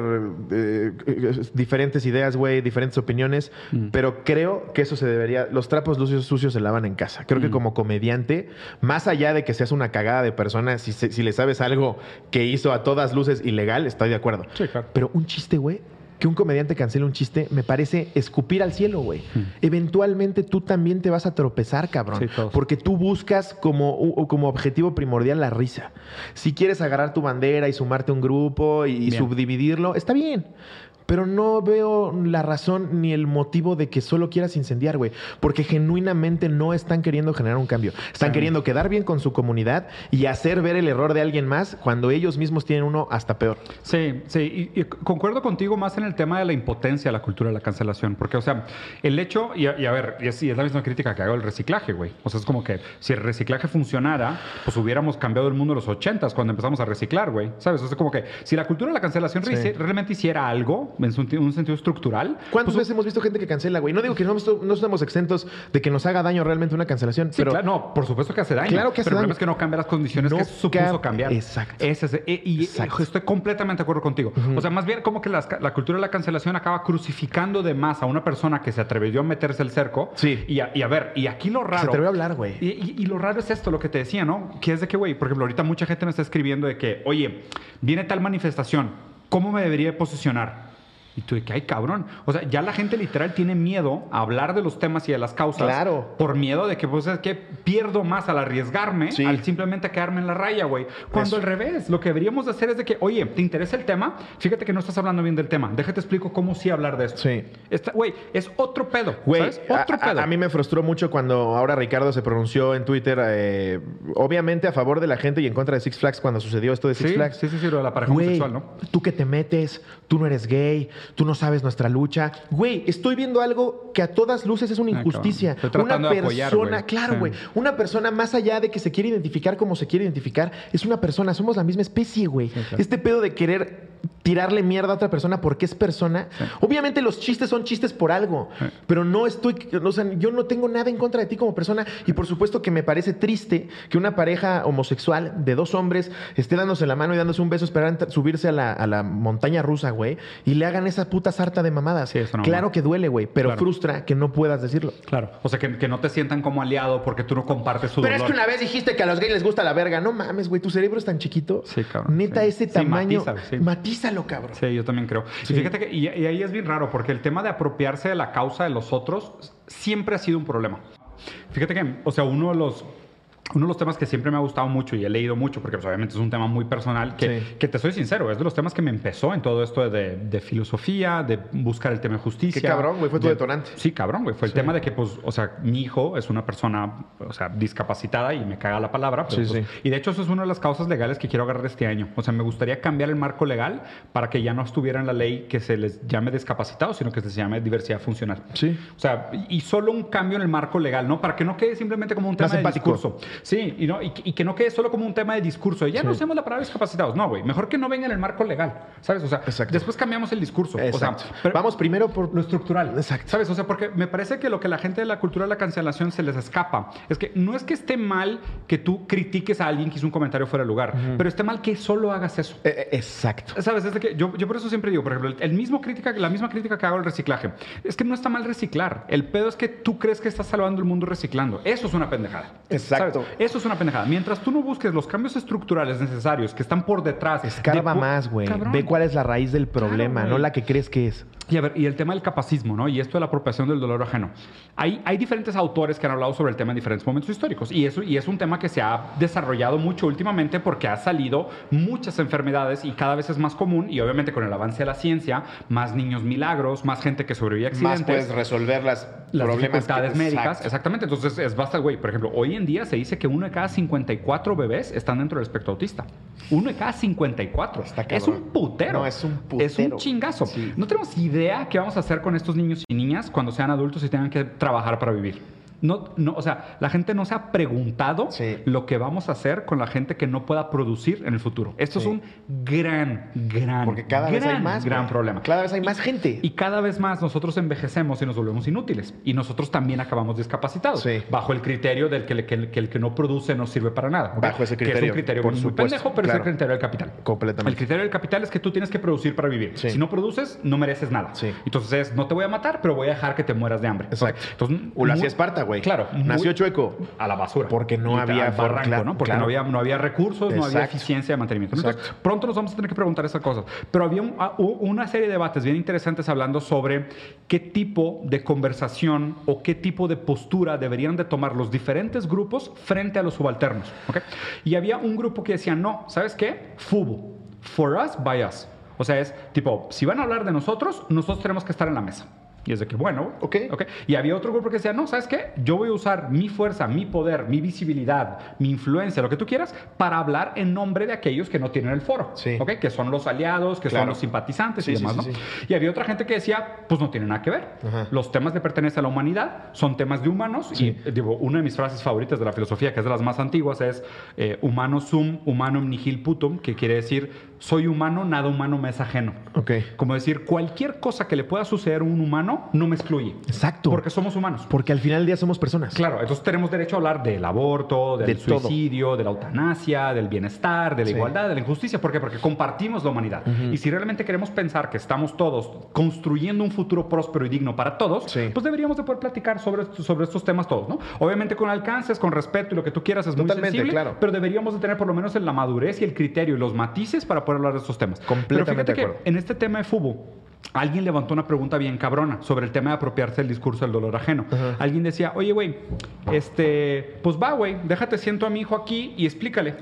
eh, eh, diferentes ideas, güey, diferentes opiniones, Mm. pero creo que eso se debería, los trapos sucios, sucios se lavan en casa. Creo que Mm. como comediante, más allá de que seas una cagada de persona, si, se- si le sabes algo que hizo a todas luces ilegal, estoy de acuerdo. Sí, claro. Pero un chiste, güey, que un comediante cancele un chiste, me parece escupir al cielo, güey. Mm. Eventualmente tú también te vas a tropezar, cabrón. Sí, porque tú buscas como, u- como objetivo primordial la risa. Si quieres agarrar tu bandera y sumarte a un grupo y, subdividirlo, está bien. Pero no veo la razón ni el motivo de que solo quieras incendiar, güey. Porque genuinamente no están queriendo generar un cambio. Están Sí. queriendo quedar bien con su comunidad y hacer ver el error de alguien más cuando ellos mismos tienen uno hasta peor. Sí, sí, y, y concuerdo contigo más en el tema de la impotencia de la cultura de la cancelación, porque, o sea, el hecho, y, a y a ver, y es, y es la misma crítica que hago del reciclaje, güey. O sea, es como que si el reciclaje funcionara, pues hubiéramos cambiado el mundo en los ochentas cuando empezamos a reciclar, güey. ¿Sabes? O sea, como que si la cultura de la cancelación Sí. realmente hiciera algo en un sentido estructural, ¿Cuántas pues, veces hemos visto gente que cancela, güey? No digo que no, no estamos exentos de que nos haga daño realmente una cancelación, Sí, pero claro, no, por supuesto que hace daño. Claro que hace pero el daño. problema es que no cambia las condiciones No que supuso cam- cambiar. Exacto. Ese es- e- y Exacto. estoy completamente de acuerdo contigo. O sea, más bien como que las- la cultura de la cancelación acaba crucificando de más a una persona que se atrevió a meterse el cerco. Sí. Y a, y a ver, y aquí lo raro. se atrevió a hablar, güey. Y, y- y lo raro es esto, lo que te decía, ¿no? Que es de que, güey, por ejemplo, ahorita mucha gente me está escribiendo de que, oye, viene tal manifestación, ¿cómo me debería posicionar? Y tú de que, ay, cabrón. O sea, ya la gente literal tiene miedo a hablar de los temas y de las causas. Claro. Por miedo de que, pues, es que pierdo más al arriesgarme Sí. al simplemente quedarme en la raya, güey. Cuando Eso. al revés, lo que deberíamos de hacer es de que, oye, ¿te interesa el tema? Fíjate que no estás hablando bien del tema. Déjate explico cómo sí hablar de esto. Sí. Esta- Güey, es otro pedo. Güey, ¿sabes? Otro a, a- pedo. a mí me frustró mucho cuando ahora Ricardo se pronunció en Twitter, eh, obviamente a favor de la gente y en contra de Six Flags cuando sucedió esto de Six Sí, Flags. sí, sí, sí, lo de la pareja Güey, homosexual, ¿no? tú que te metes, tú no eres gay, tú no sabes nuestra lucha. Güey, estoy viendo algo que a todas luces es una Ah, injusticia. Estoy una apoyar, persona, güey. claro, Sí. güey, una persona más allá de que se quiere identificar como se quiere identificar, es una persona, somos la misma especie, güey. Sí, claro. Este pedo de querer tirarle mierda a otra persona porque es persona. Obviamente los chistes son chistes por algo, Sí. pero no estoy, o sea, yo no tengo nada en contra de ti como persona y por supuesto que me parece triste que una pareja homosexual de dos hombres esté dándose la mano y dándose un beso esperando subirse a la, a la montaña rusa, güey, y le hagan esa puta sarta de mamadas. Sí, eso no claro va. que duele, güey, pero Claro. frustra que no puedas decirlo. Claro. O sea, que, que no te sientan como aliado porque tú no compartes su Pero es dolor. que una vez dijiste que a los gays les gusta la verga. No mames, güey, tu cerebro es tan chiquito. Sí, cabrón, Neta, ese Sí, tamaño. matízalo, cabrón. Sí, yo también creo. Sí. Y fíjate que, y, y ahí es bien raro, porque el tema de apropiarse de la causa de los otros siempre ha sido un problema. Fíjate que, o sea, uno de los. Uno de los temas que siempre me ha gustado mucho y he leído mucho, porque pues, obviamente es un tema muy personal, que, Sí. que te soy sincero, es de los temas que me empezó en todo esto de, de filosofía, de buscar el tema de justicia. Qué cabrón, güey, fue tu de- detonante. Sí, cabrón, güey. Fue el Sí. tema de que, pues, o sea, mi hijo es una persona, o sea, discapacitada y me caga la palabra. pero, Sí, pues, y de hecho, eso es una de las causas legales que quiero agarrar este año. O sea, me gustaría cambiar el marco legal para que ya no estuviera en la ley que se les llame discapacitados, sino que se les llame diversidad funcional. Sí. O sea, y solo un cambio en el marco legal, ¿no? Para que no quede simplemente como un tema Más de empático. discurso. Sí, y, no, y, y que no quede solo como un tema de discurso. Ya no usemos la palabra discapacitados. No, güey. Mejor que no venga en el marco legal. ¿Sabes? O sea, Exacto. después cambiamos el discurso. Exacto. O sea, pero- Vamos primero por lo estructural. Exacto. ¿Sabes? O sea, porque me parece que lo que la gente de la cultura de la cancelación se les escapa es que no es que esté mal que tú critiques a alguien que hizo un comentario fuera de lugar, pero esté mal que solo hagas eso. Eh, eh, exacto. ¿Sabes? Es de que yo, yo por eso siempre digo, por ejemplo, el, el mismo crítica, la misma crítica que hago al reciclaje, es que no está mal reciclar. El pedo es que tú crees que estás salvando el mundo reciclando. Eso es una pendejada. Exacto. Eso es una pendejada. Mientras tú no busques los cambios estructurales necesarios que están por detrás. Escarba de- más, güey. Ve cuál es la raíz del problema, no la que crees que es. Y a ver, y el tema del capacismo, ¿no? Y esto de la apropiación del dolor ajeno. Hay, hay diferentes autores que han hablado sobre el tema en diferentes momentos históricos. Y, eso, y es un tema que se ha desarrollado mucho últimamente porque ha salido muchas enfermedades y cada vez es más común. Y obviamente con el avance de la ciencia, más niños milagros, más gente que sobrevive a accidentes. Más puedes resolver las, las dificultades que- médicas. Exacto. Exactamente. Entonces, es basta, güey. Por ejemplo, hoy en día se dice que uno de cada 54 bebés están dentro del espectro autista. Uno de cada 54. Está es un putero. No, es un Es un putero. chingazo. Sí. No tenemos idea qué vamos a hacer con estos niños y niñas cuando sean adultos y tengan que trabajar para vivir. No, no, o sea, la gente no se ha preguntado Sí. lo que vamos a hacer con la gente que no pueda producir en el futuro. Esto Sí. es un gran, gran, Porque cada vez gran, hay más. gran problema. Cada vez hay más gente. Y cada vez más nosotros envejecemos y nos volvemos inútiles. Y nosotros también acabamos discapacitados. Sí. Bajo el criterio del que, el- que el- que el que no produce no sirve para nada. Bajo ese Que es criterio, un criterio por muy supuesto, pendejo, pero claro. es el criterio del capital. Completamente. El criterio del capital es que tú tienes que producir para vivir. Si no produces, no mereces nada. Entonces es, no te voy a matar, pero voy a dejar que te mueras de hambre. Exacto. Entonces, O muy- hacía Esparta, güey. Claro. Nació chueco. a la basura. Porque no había barranco, claro, ¿no? Porque claro. no, había, no había recursos, no había eficiencia de mantenimiento. Entonces, Exacto. pronto nos vamos a tener que preguntar esas cosas. Pero había un- una serie de debates bien interesantes hablando sobre qué tipo de conversación o qué tipo de postura deberían de tomar los diferentes grupos frente a los subalternos. ¿ok? Y había un grupo que decía, no, ¿sabes qué? FUBO. For us, by us. O sea, es tipo, si van a hablar de nosotros, nosotros tenemos que estar en la mesa. Y es de que, bueno, Ok. ok. Y había otro grupo que decía, no, ¿sabes qué? Yo voy a usar mi fuerza, mi poder, mi visibilidad, mi influencia, lo que tú quieras, para hablar en nombre de aquellos que no tienen el foro. Sí. ¿ok? Que son los aliados, que Claro. son los simpatizantes Sí, y demás, sí, ¿no? sí. Y había otra gente que decía, pues no tiene nada que ver. Ajá. Los temas de pertenece a la humanidad son temas de humanos. Y digo, una de mis frases favoritas de la filosofía, que es de las más antiguas, es eh, humano sum, humanum nihil putum, que quiere decir, soy humano, nada humano me es ajeno. Ok. Como decir, cualquier cosa que le pueda suceder a un humano no me excluye. Exacto. Porque somos humanos. Porque al final del día somos personas. Claro, entonces tenemos derecho a hablar del aborto, del De todo. suicidio, de la eutanasia, del bienestar, de la Sí. igualdad, de la injusticia. ¿Por qué? Porque compartimos la humanidad. Y si realmente queremos pensar que estamos todos construyendo un futuro próspero y digno para todos, Sí. pues deberíamos de poder platicar sobre, sobre estos temas todos, ¿no? Obviamente con alcances, con respeto y lo que tú quieras es muy Totalmente, sensible, claro. pero deberíamos de tener por lo menos la madurez y el criterio y los matices para poder hablar de estos temas. Completamente pero fíjate de que acuerdo. en este tema de fútbol, alguien levantó una pregunta bien cabrona sobre el tema de apropiarse del discurso del dolor ajeno. Alguien decía, oye, güey, este, pues va, güey, déjate, siento a mi hijo aquí y explícale.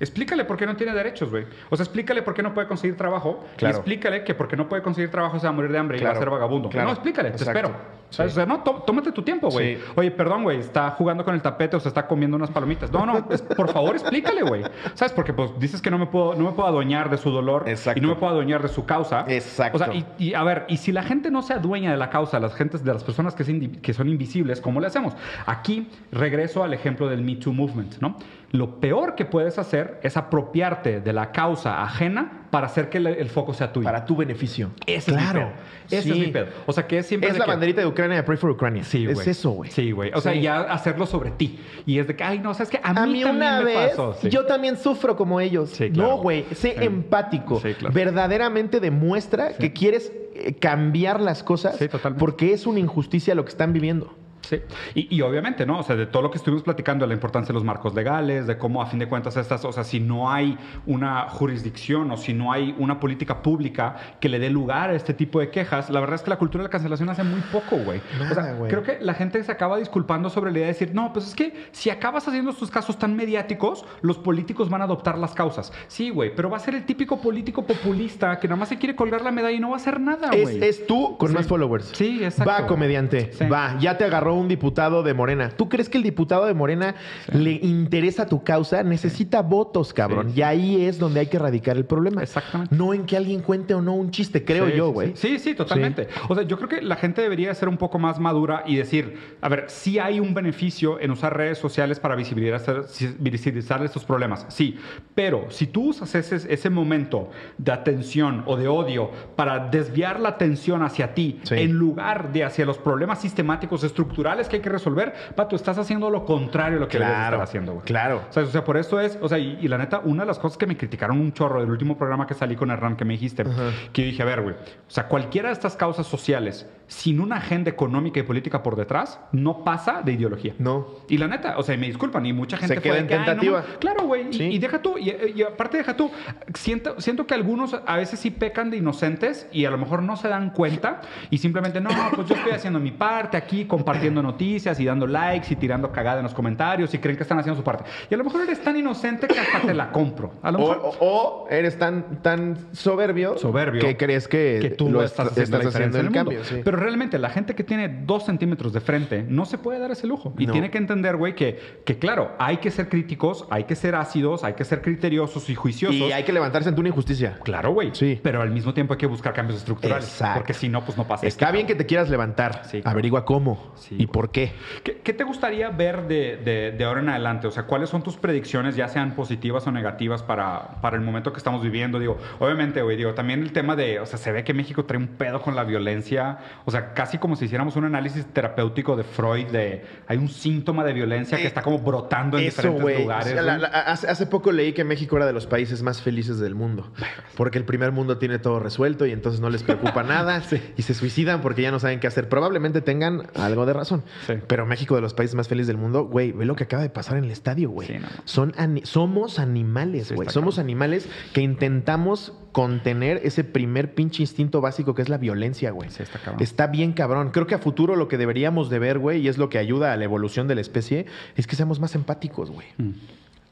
Explícale por qué no tiene derechos, güey. O sea, explícale por qué no puede conseguir trabajo. Claro. Y explícale que porque no puede conseguir trabajo se va a morir de hambre y va a ser vagabundo. claro. No, explícale, te espero. ¿Sabes? O sea, no, tó- tómate tu tiempo, güey. Sí. Oye, perdón, güey, está jugando con el tapete o se está comiendo unas palomitas. No, no, es- por favor, explícale, güey. ¿Sabes? Porque pues dices que no me puedo, no me puedo adueñar de su dolor Exacto. y no me puedo adueñar de su causa. Exacto. O sea, y, y, a ver, y si la gente no se adueña de la causa, las gentes, de las personas que, que son invisibles, ¿cómo le hacemos? Aquí regreso al ejemplo del Me Too Movement, ¿no? Lo peor que puedes hacer es apropiarte de la causa ajena para hacer que el, el foco sea tuyo. Para tu beneficio. Ese claro. es mi pedo. Ese Sí. es mi pedo. O sea, que es siempre Es de la que- banderita de Ucrania de Pray for Ucrania. Sí, Es güey. eso, güey. Sí, güey. O sea, ya hacerlo sobre ti. Y es de que, ay, no, sabes que a, A mí, también una me vez, pasó. Sí. yo también sufro como ellos. Sí, claro. No, güey, sé empático. Sí, claro. Verdaderamente demuestra que quieres eh, cambiar las cosas porque es una injusticia lo que están viviendo. Sí, y, y obviamente, ¿no? O sea, de todo lo que estuvimos platicando, de la importancia de los marcos legales, de cómo a fin de cuentas estas, o sea, si no hay una jurisdicción o si no hay una política pública que le dé lugar a este tipo de quejas, la verdad es que la cultura de la cancelación hace muy poco, güey. O sea, güey. creo que la gente se acaba disculpando sobre la idea de decir, no, pues es que si acabas haciendo estos casos tan mediáticos, los políticos van a adoptar las causas. Sí, güey, pero va a ser el típico político populista que nada más se quiere colgar la medalla y no va a hacer nada, Es, güey. es tú con Sí. más followers. Sí, exacto. Va, comediante. Sí. Va, ya te agarró un diputado de Morena. ¿Tú crees que el diputado de Morena le interesa tu causa? Necesita votos, cabrón. Sí. Y ahí es donde hay que erradicar el problema. Exactamente. No en que alguien cuente o no un chiste, creo Sí, yo, sí, güey. Sí. sí, sí, totalmente. O sea, yo creo que la gente debería ser un poco más madura y decir, a ver, sí hay un beneficio en usar redes sociales para visibilizar, visibilizar estos problemas, sí, pero si tú usas ese, ese momento de atención o de odio para desviar la atención hacia ti Sí. en lugar de hacia los problemas sistemáticos estructurales estructurales que hay que resolver, pa, tú estás haciendo lo contrario a lo que debes Claro, estar haciendo, güey. claro. O sea, o sea, por eso es, o sea, y, y la neta, una de las cosas que me criticaron un chorro del último programa que salí con Hernán que me dijiste, que yo dije, a ver, güey, o sea, cualquiera de estas causas sociales sin una agenda económica y política por detrás, no pasa de ideología. No. Y la neta, o sea, y me disculpan, y mucha gente Se fue queda de en que, "Ay, no tentativa". mames". claro, güey. y- Sí. Y, deja tú, y, y aparte deja tú, siento, siento que algunos a veces sí pecan de inocentes y a lo mejor no se dan cuenta y simplemente, no, pues yo estoy haciendo mi parte aquí, compartiendo noticias y dando likes y tirando cagada en los comentarios y creen que están haciendo su parte. Y a lo mejor eres tan inocente que hasta te la compro. A lo O, mejor... o- eres tan, tan soberbio, soberbio que crees que, que tú lo estás est- haciendo, la diferencia en el cambio. mundo. sí. Pero realmente la gente que tiene dos centímetros de frente no se puede dar ese lujo. Y No. tiene que entender, güey, que, que claro, hay que ser críticos, hay que ser ácidos, hay que ser criteriosos y juiciosos. y hay que levantarse ante una injusticia. Claro, güey. Sí. Pero al mismo tiempo hay que buscar cambios estructurales. Exacto. Porque si no, pues no pasa. Está bien que te quieras levantar. Sí, claro. Averigua cómo Sí, y por qué. ¿Qué, qué te gustaría ver de, de- de ahora en adelante? O sea, ¿cuáles son tus predicciones, ya sean positivas o negativas, para, para el momento que estamos viviendo? Digo, obviamente, güey, digo, también el tema de, o sea, se ve que México trae un pedo con la violencia, o sea, casi como si hiciéramos un análisis terapéutico de Freud, de hay un síntoma de violencia que Eh, está como brotando en Eso, diferentes güey. lugares. O sea, la- hace, hace poco leí que México era de los países más felices del mundo. Porque el primer mundo tiene todo resuelto y entonces no les preocupa nada. Y se suicidan porque ya no saben qué hacer. Probablemente tengan algo de razón. Sí. Pero México de los países más felices del mundo, güey, ve lo que acaba de pasar en el estadio, güey. Sí, no. Son ani- somos animales, güey. somos animales que intentamos contener ese primer pinche instinto básico que es la violencia, güey. Sí, está cabrón. Está bien cabrón. Creo que a futuro lo que deberíamos de ver, güey, y es lo que ayuda a la evolución de la especie, es que seamos más empáticos, güey. Mm.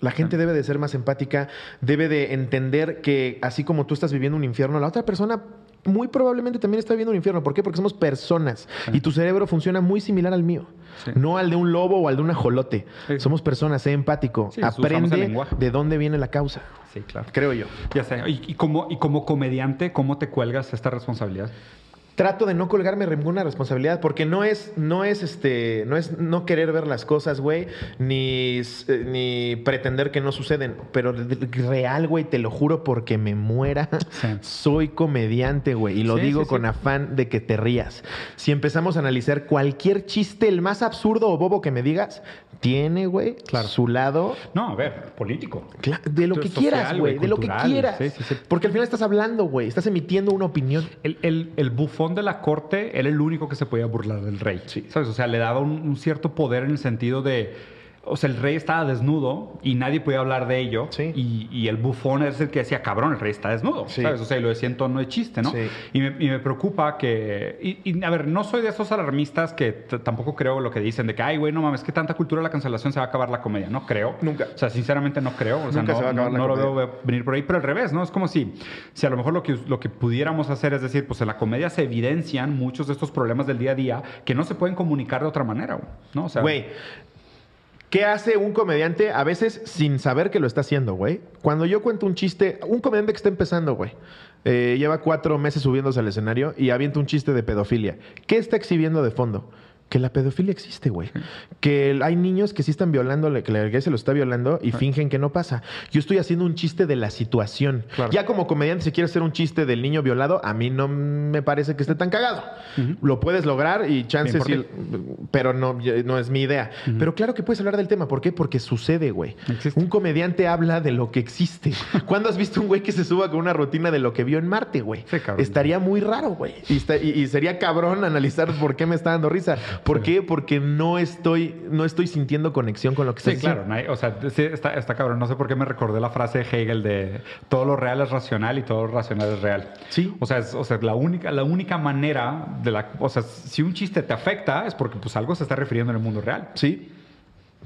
La gente debe de ser más empática, debe de entender que así como tú estás viviendo un infierno, la otra persona muy probablemente también está viviendo un infierno. ¿Por qué? Porque somos personas Sí. y tu cerebro funciona muy similar al mío. Sí. No al de un lobo o al de un ajolote. Sí. Somos personas, sé empático. Aprende de dónde viene la causa, Sí, claro. creo yo. Ya sé. Y, y como, y como comediante, ¿cómo te cuelgas esta responsabilidad? Trato de no colgarme ninguna responsabilidad porque no es no es este no es no querer ver las cosas güey ni eh, ni pretender que no suceden pero real güey te lo juro porque me muera Sí. soy comediante güey y lo Sí, digo sí, con afán de que te rías si empezamos a analizar cualquier chiste el más absurdo o bobo que me digas tiene güey Claro. su lado No, a ver, político. De lo que quieras, güey. De lo que quieras. Porque al final estás hablando, güey. Estás emitiendo una opinión. El, el- el bufón de la corte era el único que se podía burlar del rey. ¿Sabes? O sea, le daba un, un cierto poder en el sentido de. O sea, el rey estaba desnudo y nadie podía hablar de ello. Sí. Y, y el bufón es el que decía, cabrón, el rey está desnudo. Sí. ¿Sabes? O sea, y lo decía en tono de chiste, ¿no? Sí. Y, me, y me preocupa que. Y, y, a ver, no soy de esos alarmistas que tampoco creo lo que dicen de que, ay, güey, no mames, que tanta cultura de la cancelación se va a acabar la comedia. No creo. Nunca. O sea, sinceramente no creo. O sea, Nunca no, se va a acabar no- la no lo veo venir por ahí, pero al revés, ¿no? Es como si, si a lo mejor lo que, lo que pudiéramos hacer es decir, pues en la comedia se evidencian muchos de estos problemas del día a día que no se pueden comunicar de otra manera, ¿no? O sea, Güey, ¿qué hace un comediante a veces sin saber que lo está haciendo, güey? Cuando yo cuento un chiste, un comediante que está empezando, güey, eh, lleva cuatro meses subiéndose al escenario y avienta un chiste de pedofilia. ¿Qué está exhibiendo de fondo? Que la pedofilia existe, güey. Que hay niños que sí están violando, que la iglesia lo está violando y fingen que no pasa. Yo estoy haciendo un chiste de la situación. Claro. Ya como comediante, si quieres hacer un chiste del niño violado, a mí no me parece que esté tan cagado. Lo puedes lograr y chances, sí, pero no, no es mi idea. Pero claro que puedes hablar del tema. ¿Por qué? Porque sucede, güey. Un comediante habla de lo que existe. ¿Cuándo has visto un güey que se suba con una rutina de lo que vio en Marte, güey? Estaría muy raro, güey. Y- y sería cabrón analizar por qué me está dando risa. ¿Por qué? Porque no estoy, no estoy sintiendo conexión con lo que Sí, estás claro, diciendo. nadie- o sea, sí, está, está cabrón. No sé por qué me recordé la frase de Hegel de todo lo real es racional y todo lo racional es real. Sí. O sea, es, o sea la, única, la única manera de la... O sea, si un chiste te afecta es porque pues algo se está refiriendo en el mundo real. Sí.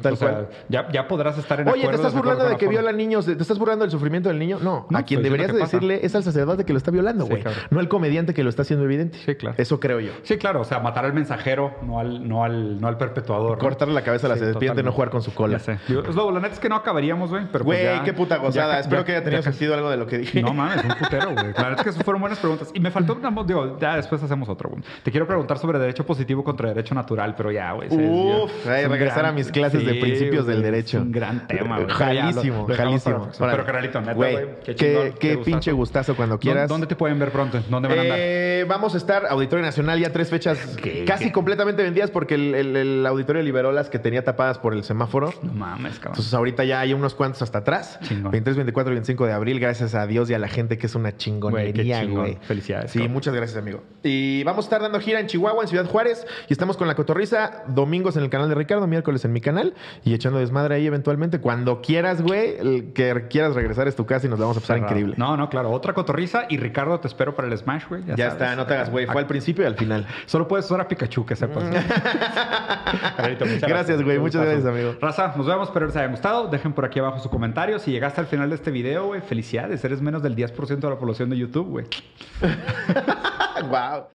Tal o sea, cual. ya, ya podrás estar en Oye, ¿te estás burlando de que la forma. viola niños? ¿Te estás burlando del sufrimiento del niño? No. No, a quien diciendo deberías de decirle es al sacerdote que lo está violando, Sí, güey. claro. No al comediante que lo está haciendo evidente. Sí, claro. Eso creo yo. Sí, claro, o sea, matar al mensajero, no al, no al, no al perpetuador. ¿no? Cortarle la cabeza a la serpiente, totalmente. no jugar con su cola. Digo, es lo, la neta es que no acabaríamos, güey. pero pues Güey, qué puta gozada. ya- Espero ya- que haya tenido sentido algo de lo que dije. No mames, un putero, güey. La verdad es que esas fueron buenas preguntas. Y me faltó una, digo, ya después hacemos otro, güey. Te quiero preguntar sobre derecho positivo contra derecho natural, pero ya, güey. Uf, regresar a mis clases clases de Sí, principios güey, del es derecho. un gran tema, güey. Ya, Jalísimo, lo- jalísimo. Pero carnalito, neta, Güey, qué, chingón, qué gustazo. pinche gustazo cuando ¿Dó- quieras. ¿Dónde te pueden ver pronto? ¿Dónde van a andar? Eh, vamos a estar Auditorio Nacional ya tres fechas ¿Qué? casi ¿Qué? completamente vendidas porque el, el- el auditorio liberó las que tenía tapadas por el semáforo. No mames, cabrón. Entonces ahorita ya hay unos cuantos hasta atrás. Chingón. 23, 24 y 25 de abril. Gracias a Dios y a la gente que es una Güey, qué chingonería, chingón. güey. Felicidades, Sí, cabrón. muchas gracias, amigo. Y vamos a estar dando gira en Chihuahua, en Ciudad Juárez. Y estamos con La Cotorriza domingos en el canal de Ricardo, miércoles en mi canal. Y echando desmadre ahí eventualmente. Cuando quieras, güey, el que quieras regresar es tu casa y nos vamos a pasar Cerrado. increíble. No, no, claro. Otra cotorriza y Ricardo te espero para el Smash, güey. Ya, está, no te hagas, güey. Fue al principio y al final. Solo puedes usar a Pikachu, que sepas. Carlito, Gracias, güey. Muchas gracias, amigo. Raza, nos vemos, espero les haya gustado. Dejen por aquí abajo su comentario. Si llegaste al final de este video, güey, felicidades. Eres menos del 10% de la población de YouTube, güey. wow.